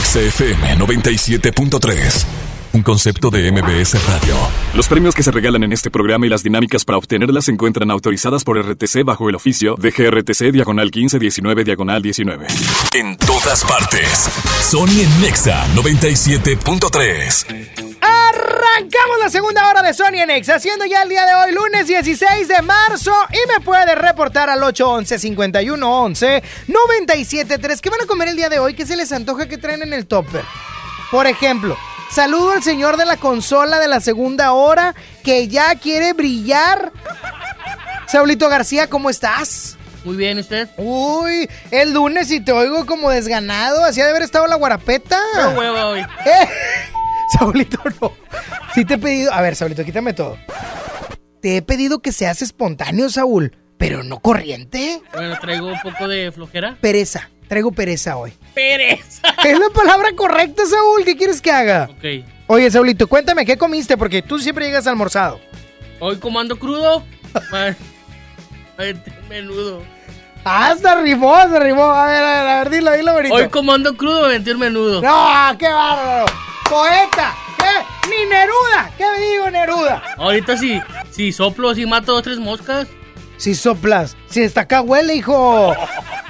XFM 97.3. Un concepto de MBS Radio. Los premios que se regalan en este programa y las dinámicas para obtenerlas se encuentran autorizadas por RTC bajo el oficio de GRTC Diagonal 1519 Diagonal 19. En todas partes. Sony en Nexa 97.3. Arrancamos la segunda hora de Sony en X, haciendo ya el día de hoy, lunes 16 de marzo. Y me puede reportar al 811-5111-973. ¿Qué van a comer el día de hoy? ¿Qué se les antoja que traen en el topper? Por ejemplo, saludo al señor de la consola de la segunda hora que ya quiere brillar. Saulito García, ¿cómo estás? Muy bien, ¿usted? Uy, el lunes y te oigo como desganado. Así ha de haber estado la guarapeta. No huevo hoy. Eh, Saulito, no. Sí te he pedido. A ver, Saulito, quítame todo. Te he pedido que seas espontáneo, Saúl, pero no corriente. Bueno, traigo un poco de flojera. Pereza. Traigo pereza hoy. Pereza. Es la palabra correcta, Saúl. ¿Qué quieres que haga? Ok. Oye, Saulito, cuéntame, ¿qué comiste? Porque tú siempre llegas almorzado. Hoy comando crudo. Ma- Aventé un menudo. Ah, se rimó, se rimó. A ver, a ver, a ver, dilo, dilo, bonito. Hoy comando crudo, me un menudo. No, qué bárbaro. Poeta. ¿Qué? Ni Neruda. ¿Qué digo, Neruda? Ahorita sí, si soplo así mato dos tres moscas. Si soplas, si está acá huele, hijo.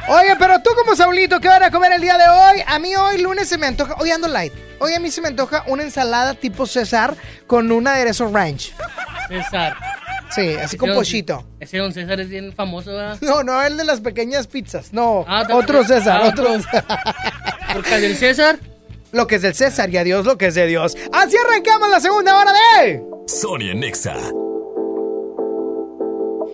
Oye, pero tú como Saulito, ¿qué van a comer el día de hoy? A mí hoy lunes se me antoja, hoy ando light. Hoy a mí se me antoja una ensalada tipo César con un aderezo ranch. César. Sí, así con pochito. Ese don César es bien famoso, ¿verdad? No, no, el de las pequeñas pizzas. No, Ah, otro César, Ah, otro. Porque el del César. Lo que es del César y adiós lo que es de Dios. Así arrancamos la segunda hora de. Sony en Nexa.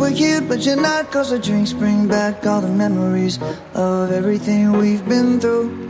were here, but you're not. Cause the drinks bring back all the memories of everything we've been through.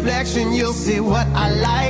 reflection, you'll see what I like.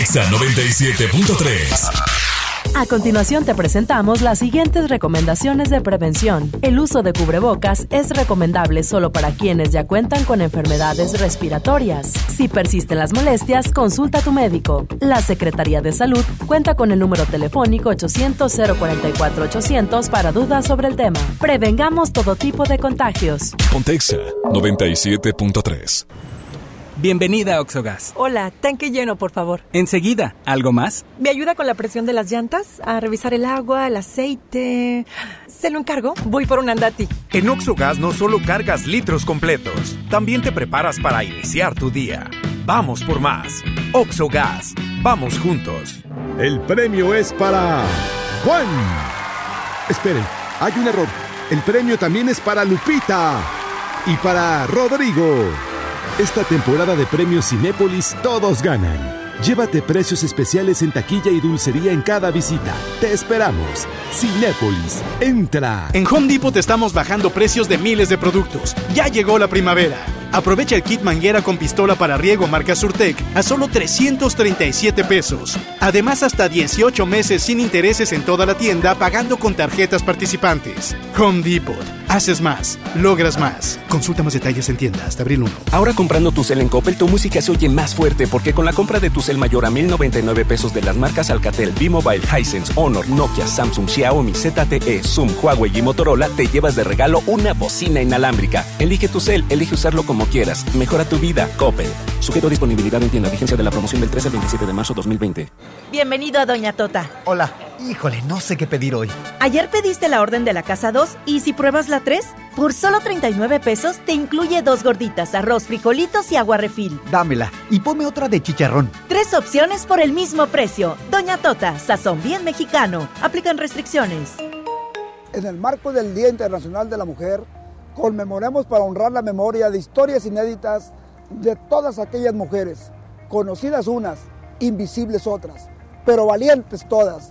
Nexa 97.3. A continuación te presentamos las siguientes recomendaciones de prevención. El uso de cubrebocas es recomendable solo para quienes ya cuentan con enfermedades respiratorias. Si persisten las molestias, consulta a tu médico. La Secretaría de Salud cuenta con el número telefónico 800-044-800 para dudas sobre el tema. Prevengamos todo tipo de contagios. Pontexa 97.3. Bienvenida a Oxogas. Hola, tanque lleno, por favor. Enseguida, ¿algo más? ¿Me ayuda con la presión de las llantas? A revisar el agua, el aceite. ¿Se lo encargo? Voy por un andati. En Oxogas no solo cargas litros completos, también te preparas para iniciar tu día. Vamos por más. Oxogas, vamos juntos. El premio es para Juan. Esperen, hay un error. El premio también es para Lupita y para Rodrigo. Esta temporada de premios Cinépolis todos ganan. Llévate precios especiales en taquilla y dulcería en cada visita. Te esperamos. Cinépolis, entra. En Home Depot te estamos bajando precios de miles de productos. Ya llegó la primavera. Aprovecha el kit manguera con pistola para riego marca Surtec a solo 337 pesos. Además, hasta 18 meses sin intereses en toda la tienda pagando con tarjetas participantes. Home Depot. Haces más, logras más. Consulta más detalles en tienda hasta abril 1. Ahora comprando tu cel en Coppel, tu música se oye más fuerte porque con la compra de tu cel mayor a 1099 pesos de las marcas Alcatel, B-Mobile, Hisense, Honor, Nokia, Samsung, Xiaomi, ZTE, Zoom, Huawei y Motorola, te llevas de regalo una bocina inalámbrica. Elige tu cel, elige usarlo como como quieras. Mejora tu vida, Coppel. Sujeto a disponibilidad en tienda. Vigencia de la promoción del 13 al 27 de marzo 2020. Bienvenido a Doña Tota. Hola. Híjole, no sé qué pedir hoy. Ayer pediste la orden de la casa 2 y si pruebas la 3, por solo 39 pesos te incluye dos gorditas, arroz, frijolitos y agua refil. Dámela y ponme otra de chicharrón. Tres opciones por el mismo precio. Doña Tota, sazón bien mexicano. Aplican restricciones. En el marco del Día Internacional de la Mujer, conmemoremos para honrar la memoria de historias inéditas de todas aquellas mujeres, conocidas unas, invisibles otras, pero valientes todas,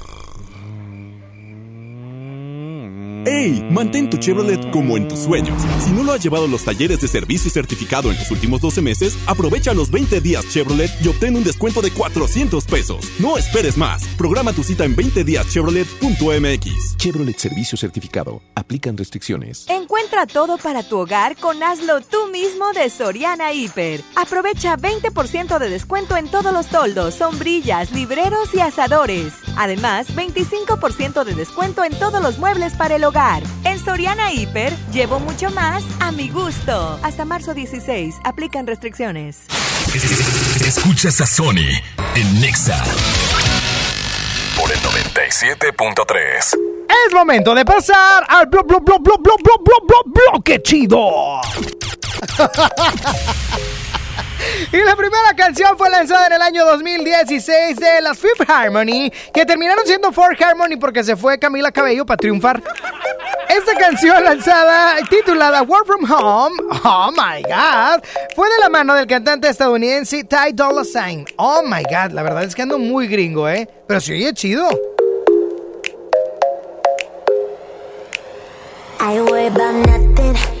¡Ey! Mantén tu Chevrolet como en tus sueños. Si no lo has llevado a los talleres de servicio certificado en los últimos 12 meses, aprovecha los 20 días Chevrolet y obtén un descuento de 400 pesos. No esperes más. Programa tu cita en 20díaschevrolet.mx. Chevrolet Servicio Certificado. Aplican restricciones. Encuentra todo para tu hogar con Hazlo tú mismo de Soriana Hiper. Aprovecha 20% de descuento en todos los toldos, sombrillas, libreros y asadores. Además, 25% de descuento en todos los muebles para el hogar. En Soriana Hiper, llevo mucho más a mi gusto. Hasta marzo 16, aplican restricciones. Escuchas a Sony en Nexa por el 97.3. Es momento de pasar al blo, blo, blo, blo, blo, blo, blo, blo, bloque chido. Y la primera canción fue lanzada en el año 2016 de las Fifth Harmony, que terminaron siendo Four Harmony porque se fue Camila Cabello para triunfar. Esta canción lanzada, titulada Work From Home, oh my god, fue de la mano del cantante estadounidense Ty Dolla Sign. Oh my god, la verdad es que ando muy gringo, ¿eh? Pero se oye chido. I.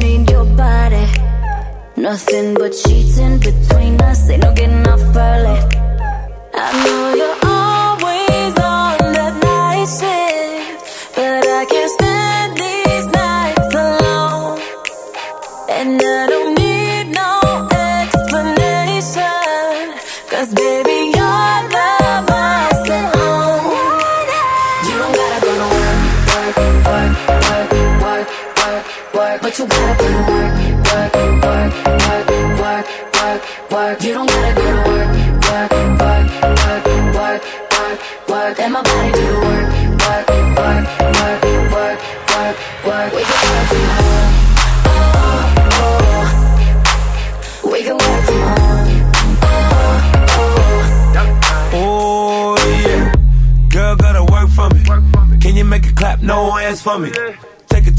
Need your body. Nothing but sheets in between us. Ain't no getting off early. I know you're always on that night shift, work, work. You don't gotta go to work, work, work, work, work, work, work. Let my body do the work, work, work, work, work, work, work. We can work tomorrow. Oh, oh, oh. We can work tomorrow. Oh yeah, girl gotta work for me. Can you make it clap? No hands for me.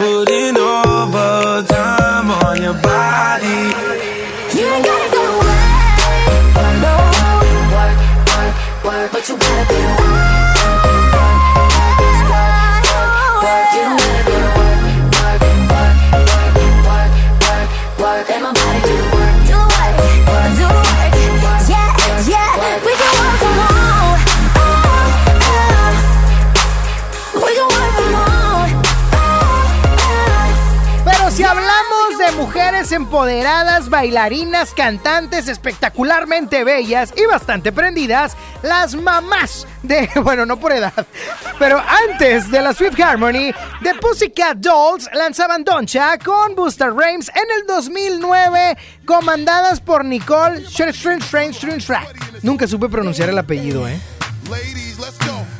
Putting overtime on your body. You ain't gotta go away, no Work, work, work, but you gotta be. away empoderadas, bailarinas, cantantes espectacularmente bellas y bastante prendidas, las mamás de, bueno, no por edad, pero antes de la Swift Harmony, The Pussycat Dolls lanzaban Doncha con Buster Rhymes en el 2009, comandadas por Nicole Nunca supe pronunciar el apellido, ¿eh? Ladies, let's.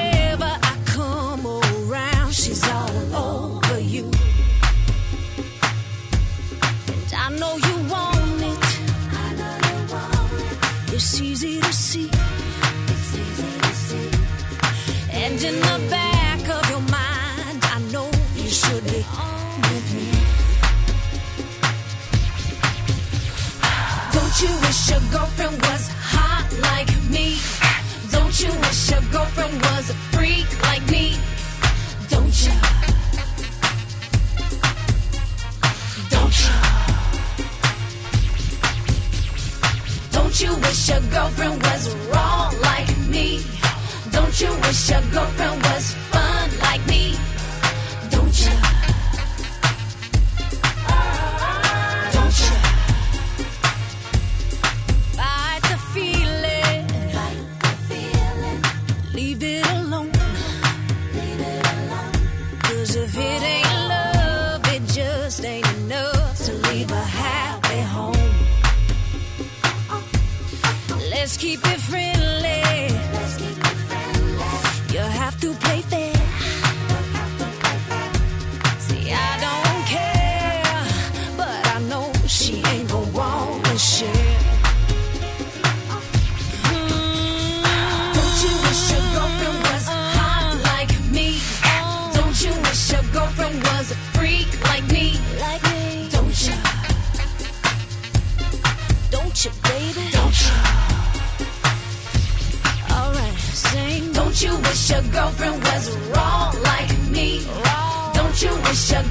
It's easy to see. And in the back of your mind, I know you should be on with me. Don't you wish your girlfriend was hot like me? Don't you wish your girlfriend was a freak like you wish your girlfriend was wrong like me? Don't you wish your girlfriend was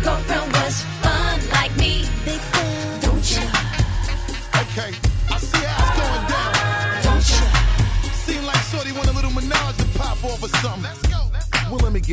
Go from.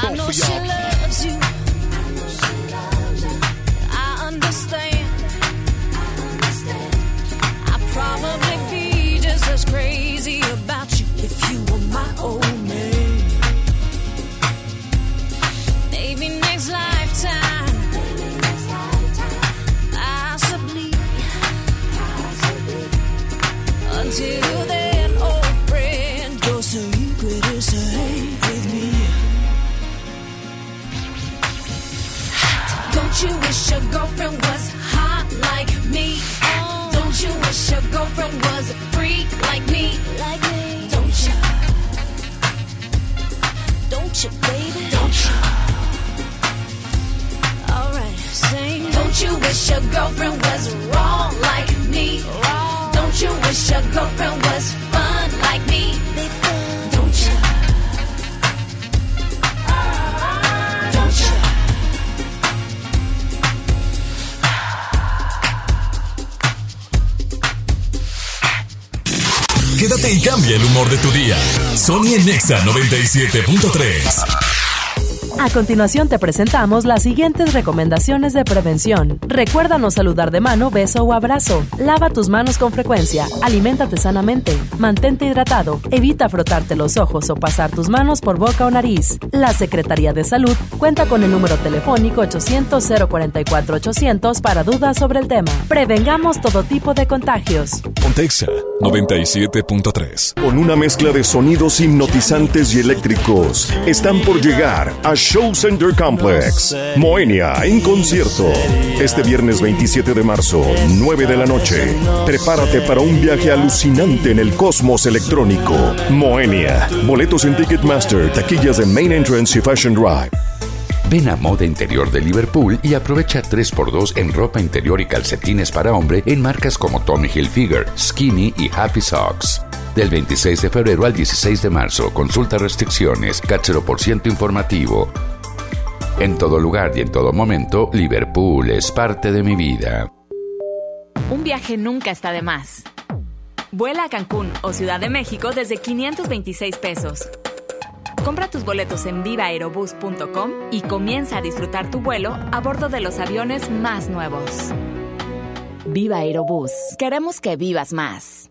I know she loves you. I understand. I'd probably be just as crazy about you if you were my old man. Maybe next lifetime. Possibly. Until girlfriend was hot like me? Don't you wish your girlfriend was a freak like me? Like me? Don't you? Don't you, baby? Don't you? Alright, sing. Don't you wish your girlfriend was wrong like me? Don't you wish your girlfriend was y cambia el humor de tu día. Sony en Nexa 97.3. A continuación te presentamos las siguientes recomendaciones de prevención. Recuerda no saludar de mano, beso o abrazo. Lava tus manos con frecuencia. Aliméntate sanamente. Mantente hidratado. Evita frotarte los ojos o pasar tus manos por boca o nariz. La Secretaría de Salud cuenta con el número telefónico 800-044-800 para dudas sobre el tema. Prevengamos todo tipo de contagios. Pontexa 97.3. Con una mezcla de sonidos hipnotizantes y eléctricos, están por llegar a Show Center Complex. Moenia en concierto. Este viernes 27 de marzo, 9 de la noche. Prepárate para un viaje alucinante en el cosmos electrónico. Moenia. Boletos en Ticketmaster, taquillas en Main Entrance y Fashion Drive. Ven a Moda Interior de Liverpool y aprovecha 3x2 en ropa interior y calcetines para hombre en marcas como Tommy Hilfiger, Skinny y Happy Socks. Del 26 de febrero al 16 de marzo, consulta restricciones, por ciento informativo. En todo lugar y en todo momento, Liverpool es parte de mi vida. Un viaje nunca está de más. Vuela a Cancún o Ciudad de México desde 526 pesos. Compra tus boletos en vivaerobus.com y comienza a disfrutar tu vuelo a bordo de los aviones más nuevos. Viva Aerobús. Queremos que vivas más.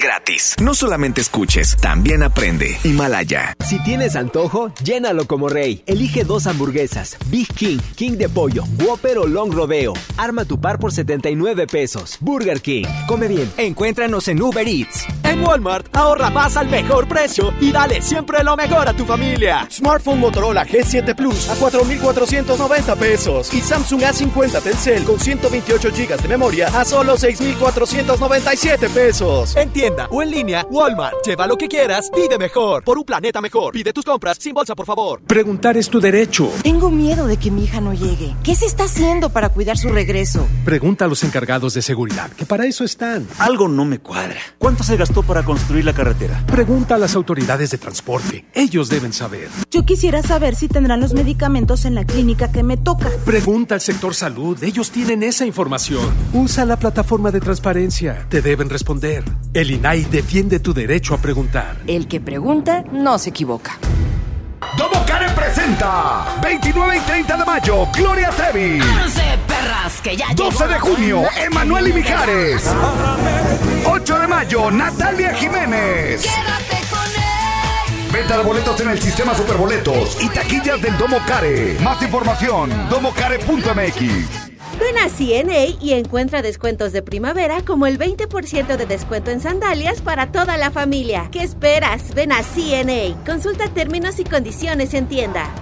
gratis. No solamente escuches, también aprende. Himalaya. Si tienes antojo, llénalo como rey. Elige dos hamburguesas, Big King, King de pollo, Whopper o Long Rodeo. Arma tu par por 79 pesos. Burger King. Come bien. Encuéntranos en Uber Eats. En Walmart, ahorra más al mejor precio y dale siempre lo mejor a tu familia. Smartphone Motorola G7 Plus a 4,490 pesos. Y Samsung A50 Telcel con 128 GB de memoria a solo 6,497 pesos. En tienda o en línea, Walmart. Lleva lo que quieras, vive mejor. Por un planeta mejor. Pide tus compras sin bolsa, por favor. Preguntar es tu derecho. Tengo miedo de que mi hija no llegue. ¿Qué se está haciendo para cuidar su regreso? Pregunta a los encargados de seguridad, que para eso están. Algo no me cuadra. ¿Cuánto se gastó para construir la carretera? Pregunta a las autoridades de transporte. Ellos deben saber. Yo quisiera saber si tendrán los medicamentos en la clínica que me toca. Pregunta al sector salud. Ellos tienen esa información. Usa la plataforma de transparencia. Te deben responder. El INAI defiende tu derecho a preguntar. El que pregunta no se equivoca. Domo Care presenta 29 y 30 de mayo, Gloria Trevi. perras, que ya 12 de junio, Emanuel y Mijares. 8 de mayo, Natalia Jiménez. Quédate con él. Venta de boletos en el sistema Superboletos y taquillas del Domo Care. Más información, domocare.mx. Ven a CNA y encuentra descuentos de primavera como el 20% de descuento en sandalias para toda la familia. ¿Qué esperas? Ven a CNA. Consulta términos y condiciones en tienda.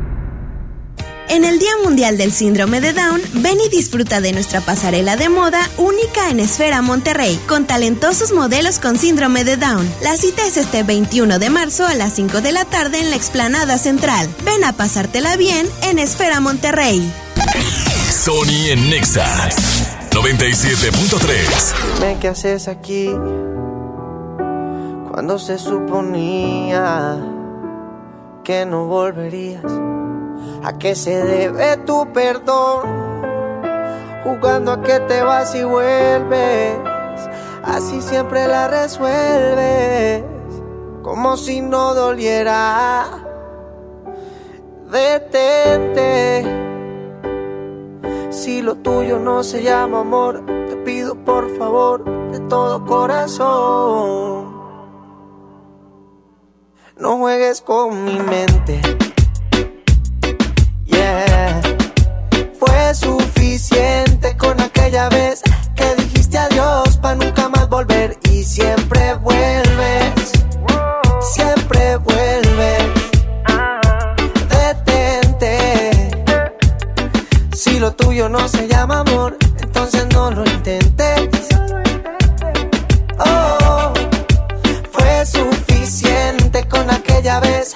En el Día Mundial del Síndrome de Down, ven y disfruta de nuestra pasarela de moda única en Esfera Monterrey, con talentosos modelos con síndrome de Down. La cita es este 21 de marzo a las 5 de la tarde en la explanada central. Ven a pasártela bien en Esfera Monterrey. Sony en Nexa 97.3. Dime qué haces aquí cuando se suponía que no volverías. ¿A qué se debe tu perdón? Jugando a que te vas y vuelves. Así siempre la resuelves. Como si no doliera. Detente. Si lo tuyo no se llama amor, te pido por favor de todo corazón. No juegues con mi mente. Suficiente con aquella vez que dijiste adiós para nunca más volver y siempre vuelves. Siempre vuelves. Detente. Si lo tuyo no se llama amor, entonces no lo intentes. Oh, fue suficiente con aquella vez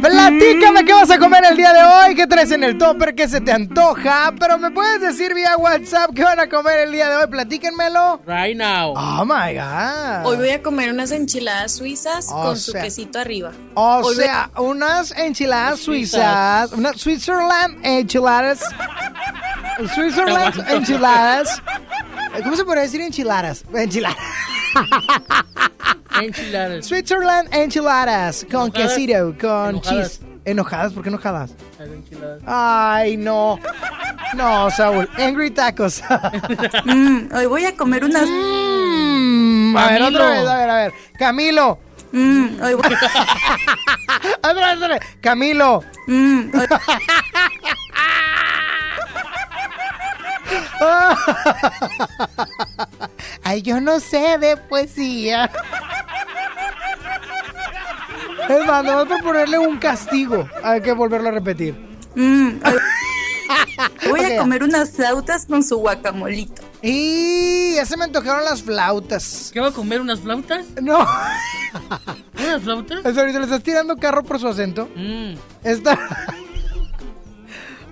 Platícame qué vas a comer el día de hoy, qué traes en el topper, qué se te antoja. Pero me puedes decir vía WhatsApp qué van a comer el día de hoy. Platíquenmelo. Right now. Oh my God. Hoy voy a comer unas enchiladas suizas O con su quesito arriba. O Hoy sea, unas enchiladas suizas, unas Switzerland enchiladas. Switzerland enchiladas. ¿Cómo se puede decir enchiladas? Enchiladas. Enchiladas. Switzerland enchiladas con Enojadas. quesito, con Enojadas. cheese. ¿Enojadas? ¿Por qué enojadas? Enchiladas. Ay, no. No, Saúl. Angry tacos. Mm, hoy voy a comer unas. Mm, a ver, Camilo. otra vez, a ver, a ver. Camilo. Mm, hoy voy... otra vez, otra vez. Camilo. Mm, hoy- Ay, yo no sé de poesía. Es más, no por ponerle un castigo. Hay que volverlo a repetir. Mm, Voy a comer unas flautas con su guacamolito. Y ya se me antojaron las flautas. ¿Qué va a comer? ¿Unas flautas? No. ¿Unas flautas? Ahorita le estás tirando carro por su acento. Mm. Está.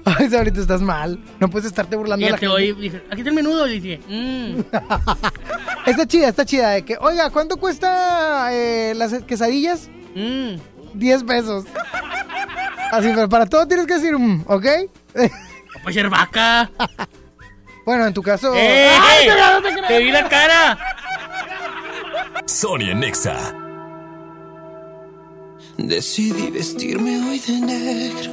Ay, ahorita estás mal. No puedes estarte burlando de la Fíjate, gente. hoy dije, aquí está el menudo. Y dije, mm. Está chida, está chida. De que, oiga, ¿cuánto cuesta eh, las quesadillas? Mm. 10 pesos. Así, pero para todo tienes que decir, mm, ¿ok? Pues ser vaca. bueno, en tu caso. ¡Eh! ¡Ay, te no te! ¡Te vi la cara! Sony en Nexa. Decidí vestirme hoy de negro,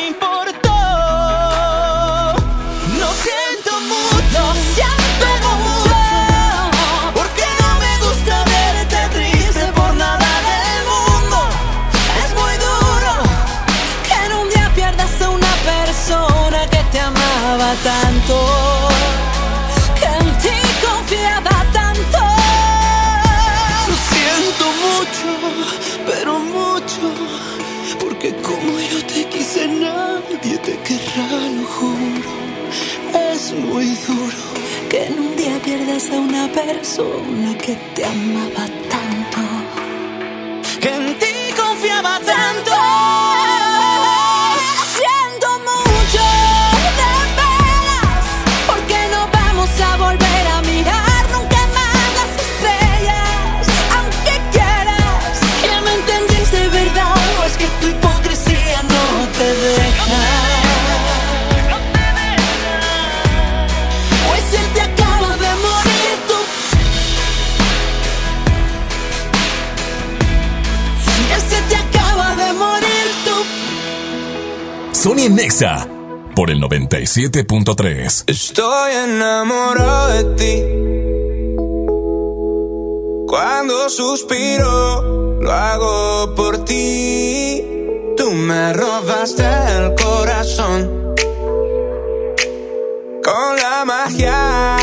muy duro que en un día pierdas a una persona que te amaba tanto, que en ti confiaba tanto. Sony Nexa por el 97.3. Estoy enamorado de ti. Cuando suspiro, lo hago por ti. Tú me robaste el corazón. Con la magia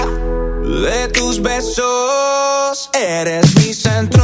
de tus besos, eres mi santo.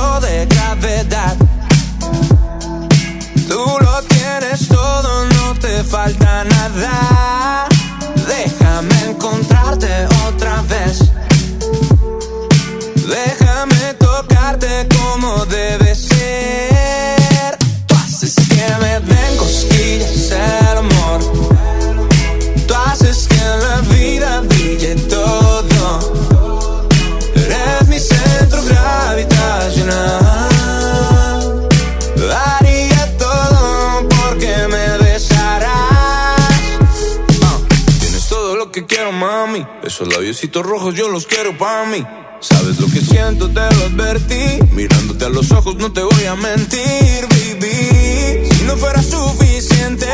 éxitos rojos yo los quiero para mí. Sabes lo que siento, te lo advertí. Mirándote a los ojos no te voy a mentir, baby. Si no fuera suficiente,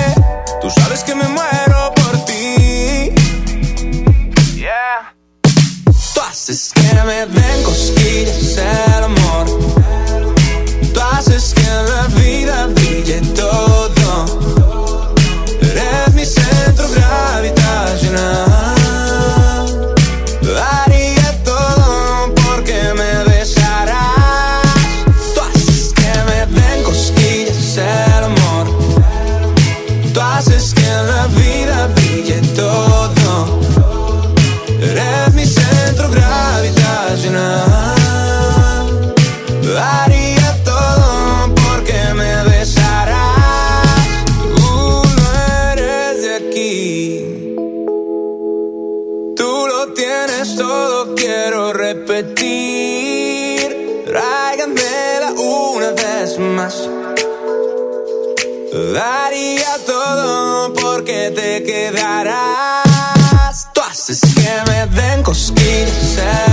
tú sabes que me muero por ti. Yeah. Tú haces que me den cosquillas. Eh. Daría todo porque te quedarás. Tú haces que me den cosquillas.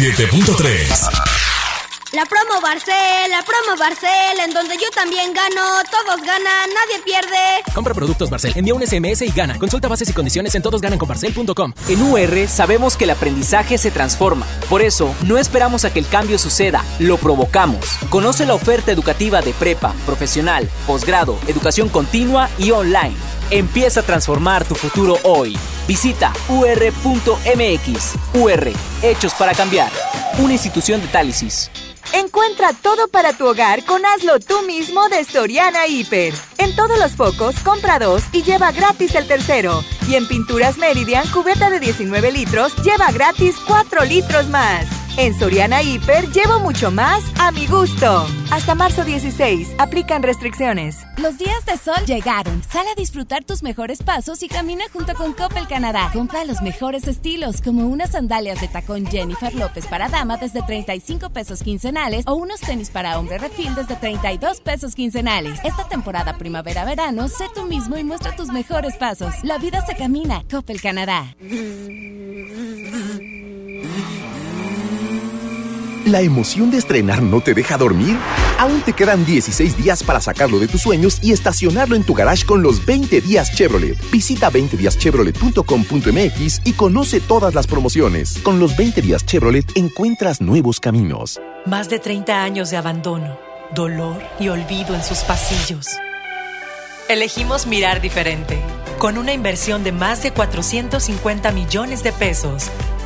107.3 promo Barcel, promo Barcel, en donde yo también gano, todos ganan, nadie pierde. Compra productos Barcel, envía un SMS y gana. Consulta bases y condiciones en todosgananconbarcel.com. En UR sabemos que el aprendizaje se transforma. Por eso, no esperamos a que el cambio suceda, lo provocamos. Conoce la oferta educativa de prepa, profesional, posgrado, educación continua y online. Empieza a transformar tu futuro hoy. Visita ur.mx. UR, hechos para cambiar. Una institución de Tálisis. Encuentra todo para tu hogar con Hazlo tú mismo de Soriana Hiper. En todos los focos, compra dos y lleva gratis el tercero. Y en Pinturas Meridian, cubeta de 19 litros, lleva gratis 4 litros más. En Soriana Hiper llevo mucho más a mi gusto. Hasta marzo 16, aplican restricciones. Los días de sol llegaron. Sal a disfrutar tus mejores pasos y camina junto con Coppel Canadá. Compra los mejores estilos, como unas sandalias de tacón Jennifer López para dama desde 35 pesos quincenales o unos tenis para hombre refil desde 32 pesos quincenales. Esta temporada primavera-verano, sé tú mismo y muestra tus mejores pasos. La vida se camina. Coppel Canadá. ¿La emoción de estrenar no te deja dormir? Aún te quedan 16 días para sacarlo de tus sueños y estacionarlo en tu garage con los 20 días Chevrolet. Visita 20díaschevrolet.com.mx y conoce todas las promociones. Con los 20 días Chevrolet encuentras nuevos caminos. Más de 30 años de abandono, dolor y olvido en sus pasillos. Elegimos mirar diferente. Con una inversión de más de 450 millones de pesos,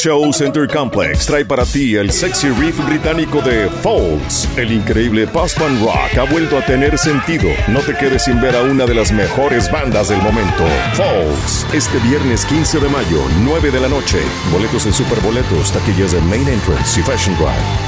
Show Center Complex trae para ti el sexy riff británico de Folds. El increíble post-punk rock ha vuelto a tener sentido. No te quedes sin ver a una de las mejores bandas del momento. Folds. Este viernes 15 de mayo, 9 de la noche. Boletos en Superboletos, taquillas de Main Entrance y Fashion Drive.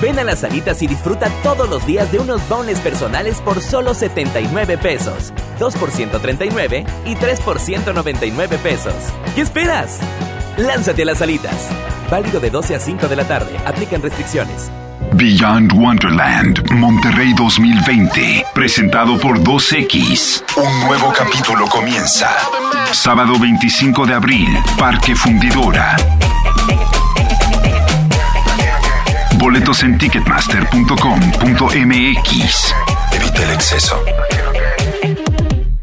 Ven a las salitas y disfruta todos los días de unos boneless personales por solo 79 pesos. 2 por 139 y 3 por 199 pesos. ¿Qué esperas? Lánzate a las salitas. Válido de 12 a 5 de la tarde. Aplican restricciones. Beyond Wonderland, Monterrey 2020, presentado por 2X. Un nuevo capítulo comienza. Sábado 25 de abril, Parque Fundidora. Boletos en ticketmaster.com.mx. Evita el exceso.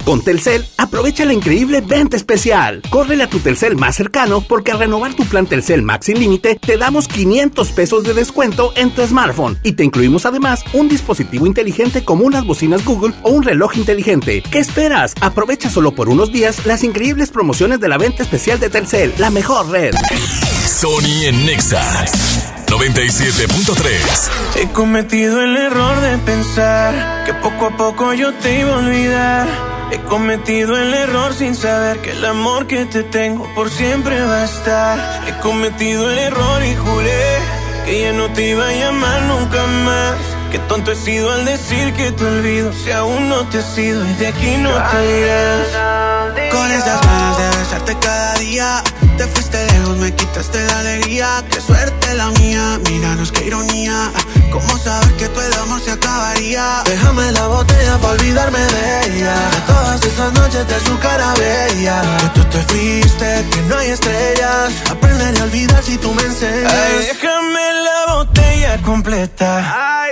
Con Telcel, aprovecha la increíble venta especial. Córrele a tu Telcel más cercano porque al renovar tu plan Telcel Max sin límite, te damos 500 pesos de descuento en tu smartphone y te incluimos además un dispositivo inteligente como unas bocinas Google o un reloj inteligente. ¿Qué esperas? Aprovecha solo por unos días las increíbles promociones de la venta especial de Telcel, la mejor red. Sony en Nexa 97.3 He cometido el error de pensar que poco a poco yo te iba a olvidar. He cometido el error sin saber que el amor que te tengo por siempre va a estar. He cometido el error y juré que ya no te iba a llamar nunca más. Qué tonto he sido al decir que te olvido. Si aún no te has ido y de aquí no te irás. Con estas ganas de besarte cada día. Te fuiste lejos, me quitaste la alegría. Qué suerte la mía, míranos qué ironía. ¿Cómo saber que todo el amor se acabaría? Déjame la botella para olvidarme de ella. De todas esas noches de su cara bella. Que tú te fuiste, que no hay estrellas. Aprenderé a olvidar si tú me enseñas. Ay, déjame la botella completa. Ay,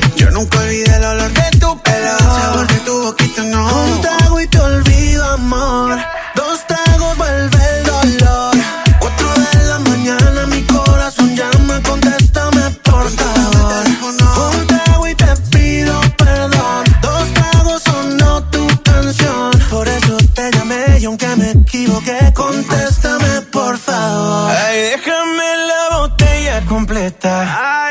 Yo nunca olvidé el olor de tu pelo. El sabor de tu boquita, no. Un trago y te olvido, amor. Dos tragos vuelve el dolor. Cuatro de la mañana, mi corazón llama, contéstame, por favor. Un trago y te pido perdón. Dos tragos sonó tu canción. Por eso te llamé y aunque me equivoqué, contéstame, por favor. Ay, déjame la botella completa.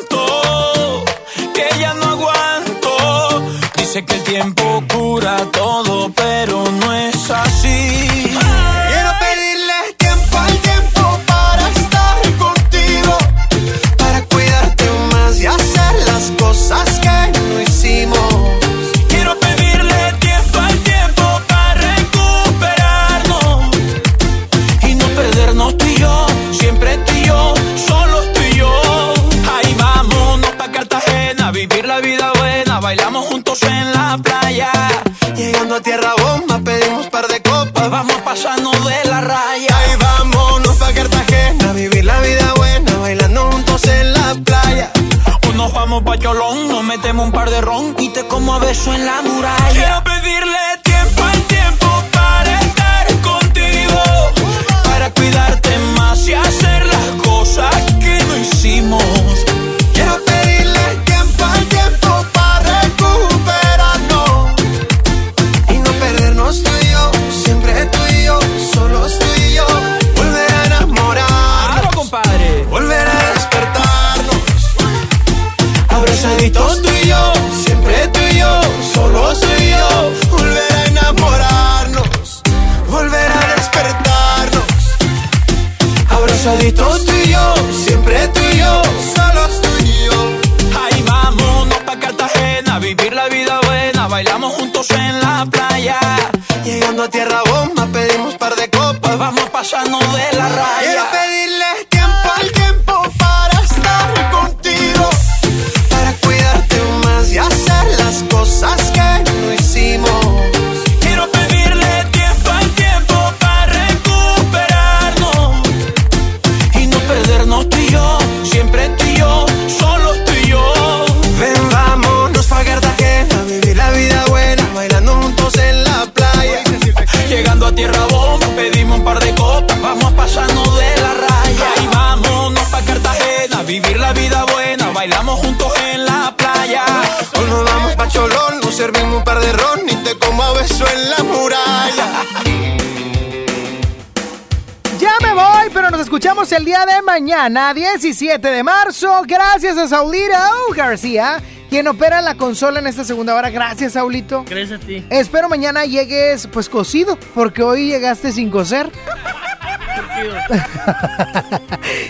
Dice que el tiempo cura todo, pero no es así. Cholón, nos metemos un par de ron y te como a beso en la muralla. Quiero pedirle tiempo al tiempo para estar contigo, para cuidarte más y hacer abrazaditos tú y yo, siempre tú yo, solos tú yo. Ahí vámonos pa' Cartagena, vivir la vida buena, bailamos juntos en la playa. Llegando a tierra bomba pedimos par de copas, Vamos pasando de la raya. Mañana, 17 de marzo. Gracias a Saulito García, quien opera la consola en esta segunda hora. Gracias, Saulito. Gracias a ti. Espero mañana llegues pues cocido, porque hoy llegaste sin coser.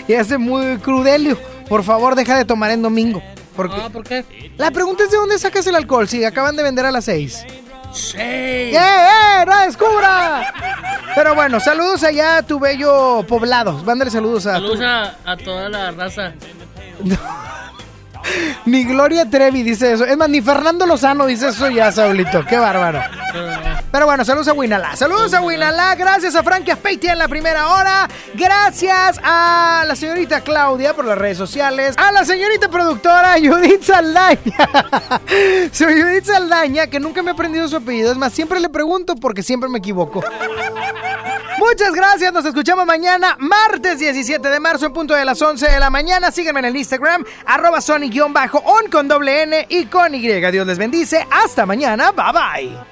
llegaste muy crudelio. Por favor, deja de tomar en domingo. Porque Ah, ¿por qué? La pregunta es de dónde sacas el alcohol si acaban de vender a las 6. Sí. ¡Eh, eh! ¡No descubra! Pero bueno, saludos allá a tu bello poblado. Mándale saludos a Saludos tu... a, a toda la raza. Ni Gloria Trevi dice eso. Es más, ni Fernando Lozano dice eso ya, Saulito. Qué bárbaro. Pero bueno, saludos a Winala. Saludos a Winala. Gracias a Frankie Aspeitia en la primera hora. Gracias a la señorita Claudia por las redes sociales. A la señorita productora Judith Saldaña. Soy Judith Saldaña, que nunca me he aprendido su apellido. Es más, siempre le pregunto porque siempre me equivoco. Muchas gracias, nos escuchamos mañana, martes 17 de marzo, en punto de las 11 de la mañana. Síganme en el Instagram, arroba Sony-on con doble N y con Y. Dios les bendice. Hasta mañana, bye bye.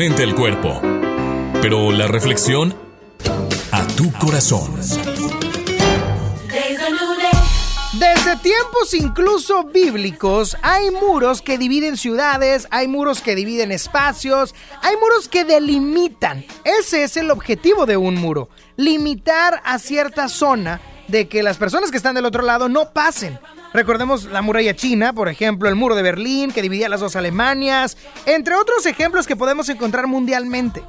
El cuerpo, pero la reflexión a tu corazón. Desde tiempos incluso bíblicos hay muros que dividen ciudades, hay muros que dividen espacios, hay muros que delimitan. Ese es el objetivo de un muro, limitar a cierta zona de que las personas que están del otro lado no pasen. Recordemos la muralla china, por ejemplo, el muro de Berlín que dividía las dos Alemanias, entre otros ejemplos que podemos encontrar mundialmente.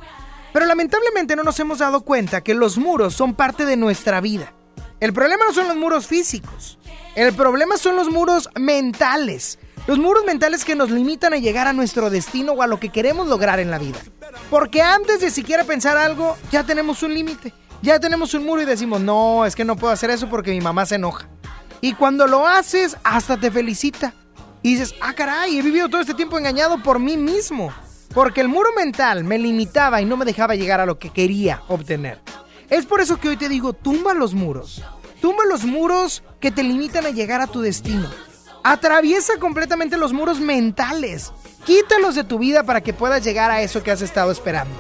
Pero lamentablemente no nos hemos dado cuenta que los muros son parte de nuestra vida. El problema no son los muros físicos, el problema son los muros mentales. Los muros mentales que nos limitan a llegar a nuestro destino o a lo que queremos lograr en la vida. Porque antes de siquiera pensar algo, ya tenemos un límite. Ya tenemos un muro y decimos, no, es que no puedo hacer eso porque mi mamá se enoja. Y cuando lo haces, hasta te felicita. Y dices, ah, caray, he vivido todo este tiempo engañado por mí mismo. Porque el muro mental me limitaba y no me dejaba llegar a lo que quería obtener. Es por eso que hoy te digo, tumba los muros. Tumba los muros que te limitan a llegar a tu destino. Atraviesa completamente los muros mentales. Quítalos de tu vida para que puedas llegar a eso que has estado esperando.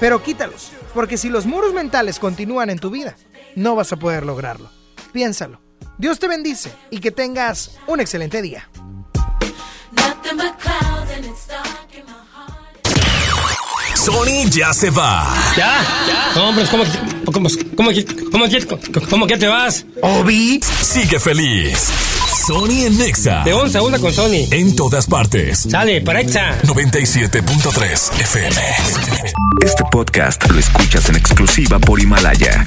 Pero quítalos, porque si los muros mentales continúan en tu vida, no vas a poder lograrlo. Piénsalo. Dios te bendice y que tengas un excelente día. Sony ya se va. ¿Ya? ¿Ya? Hombre, ¿cómo, cómo, cómo, cómo, cómo, cómo que te vas? Obi sigue feliz. Sony en Nexa. De 11 a 1 con Sony. En todas partes. Sale, para Exa. 97.3 FM. Este podcast lo escuchas en exclusiva por Himalaya.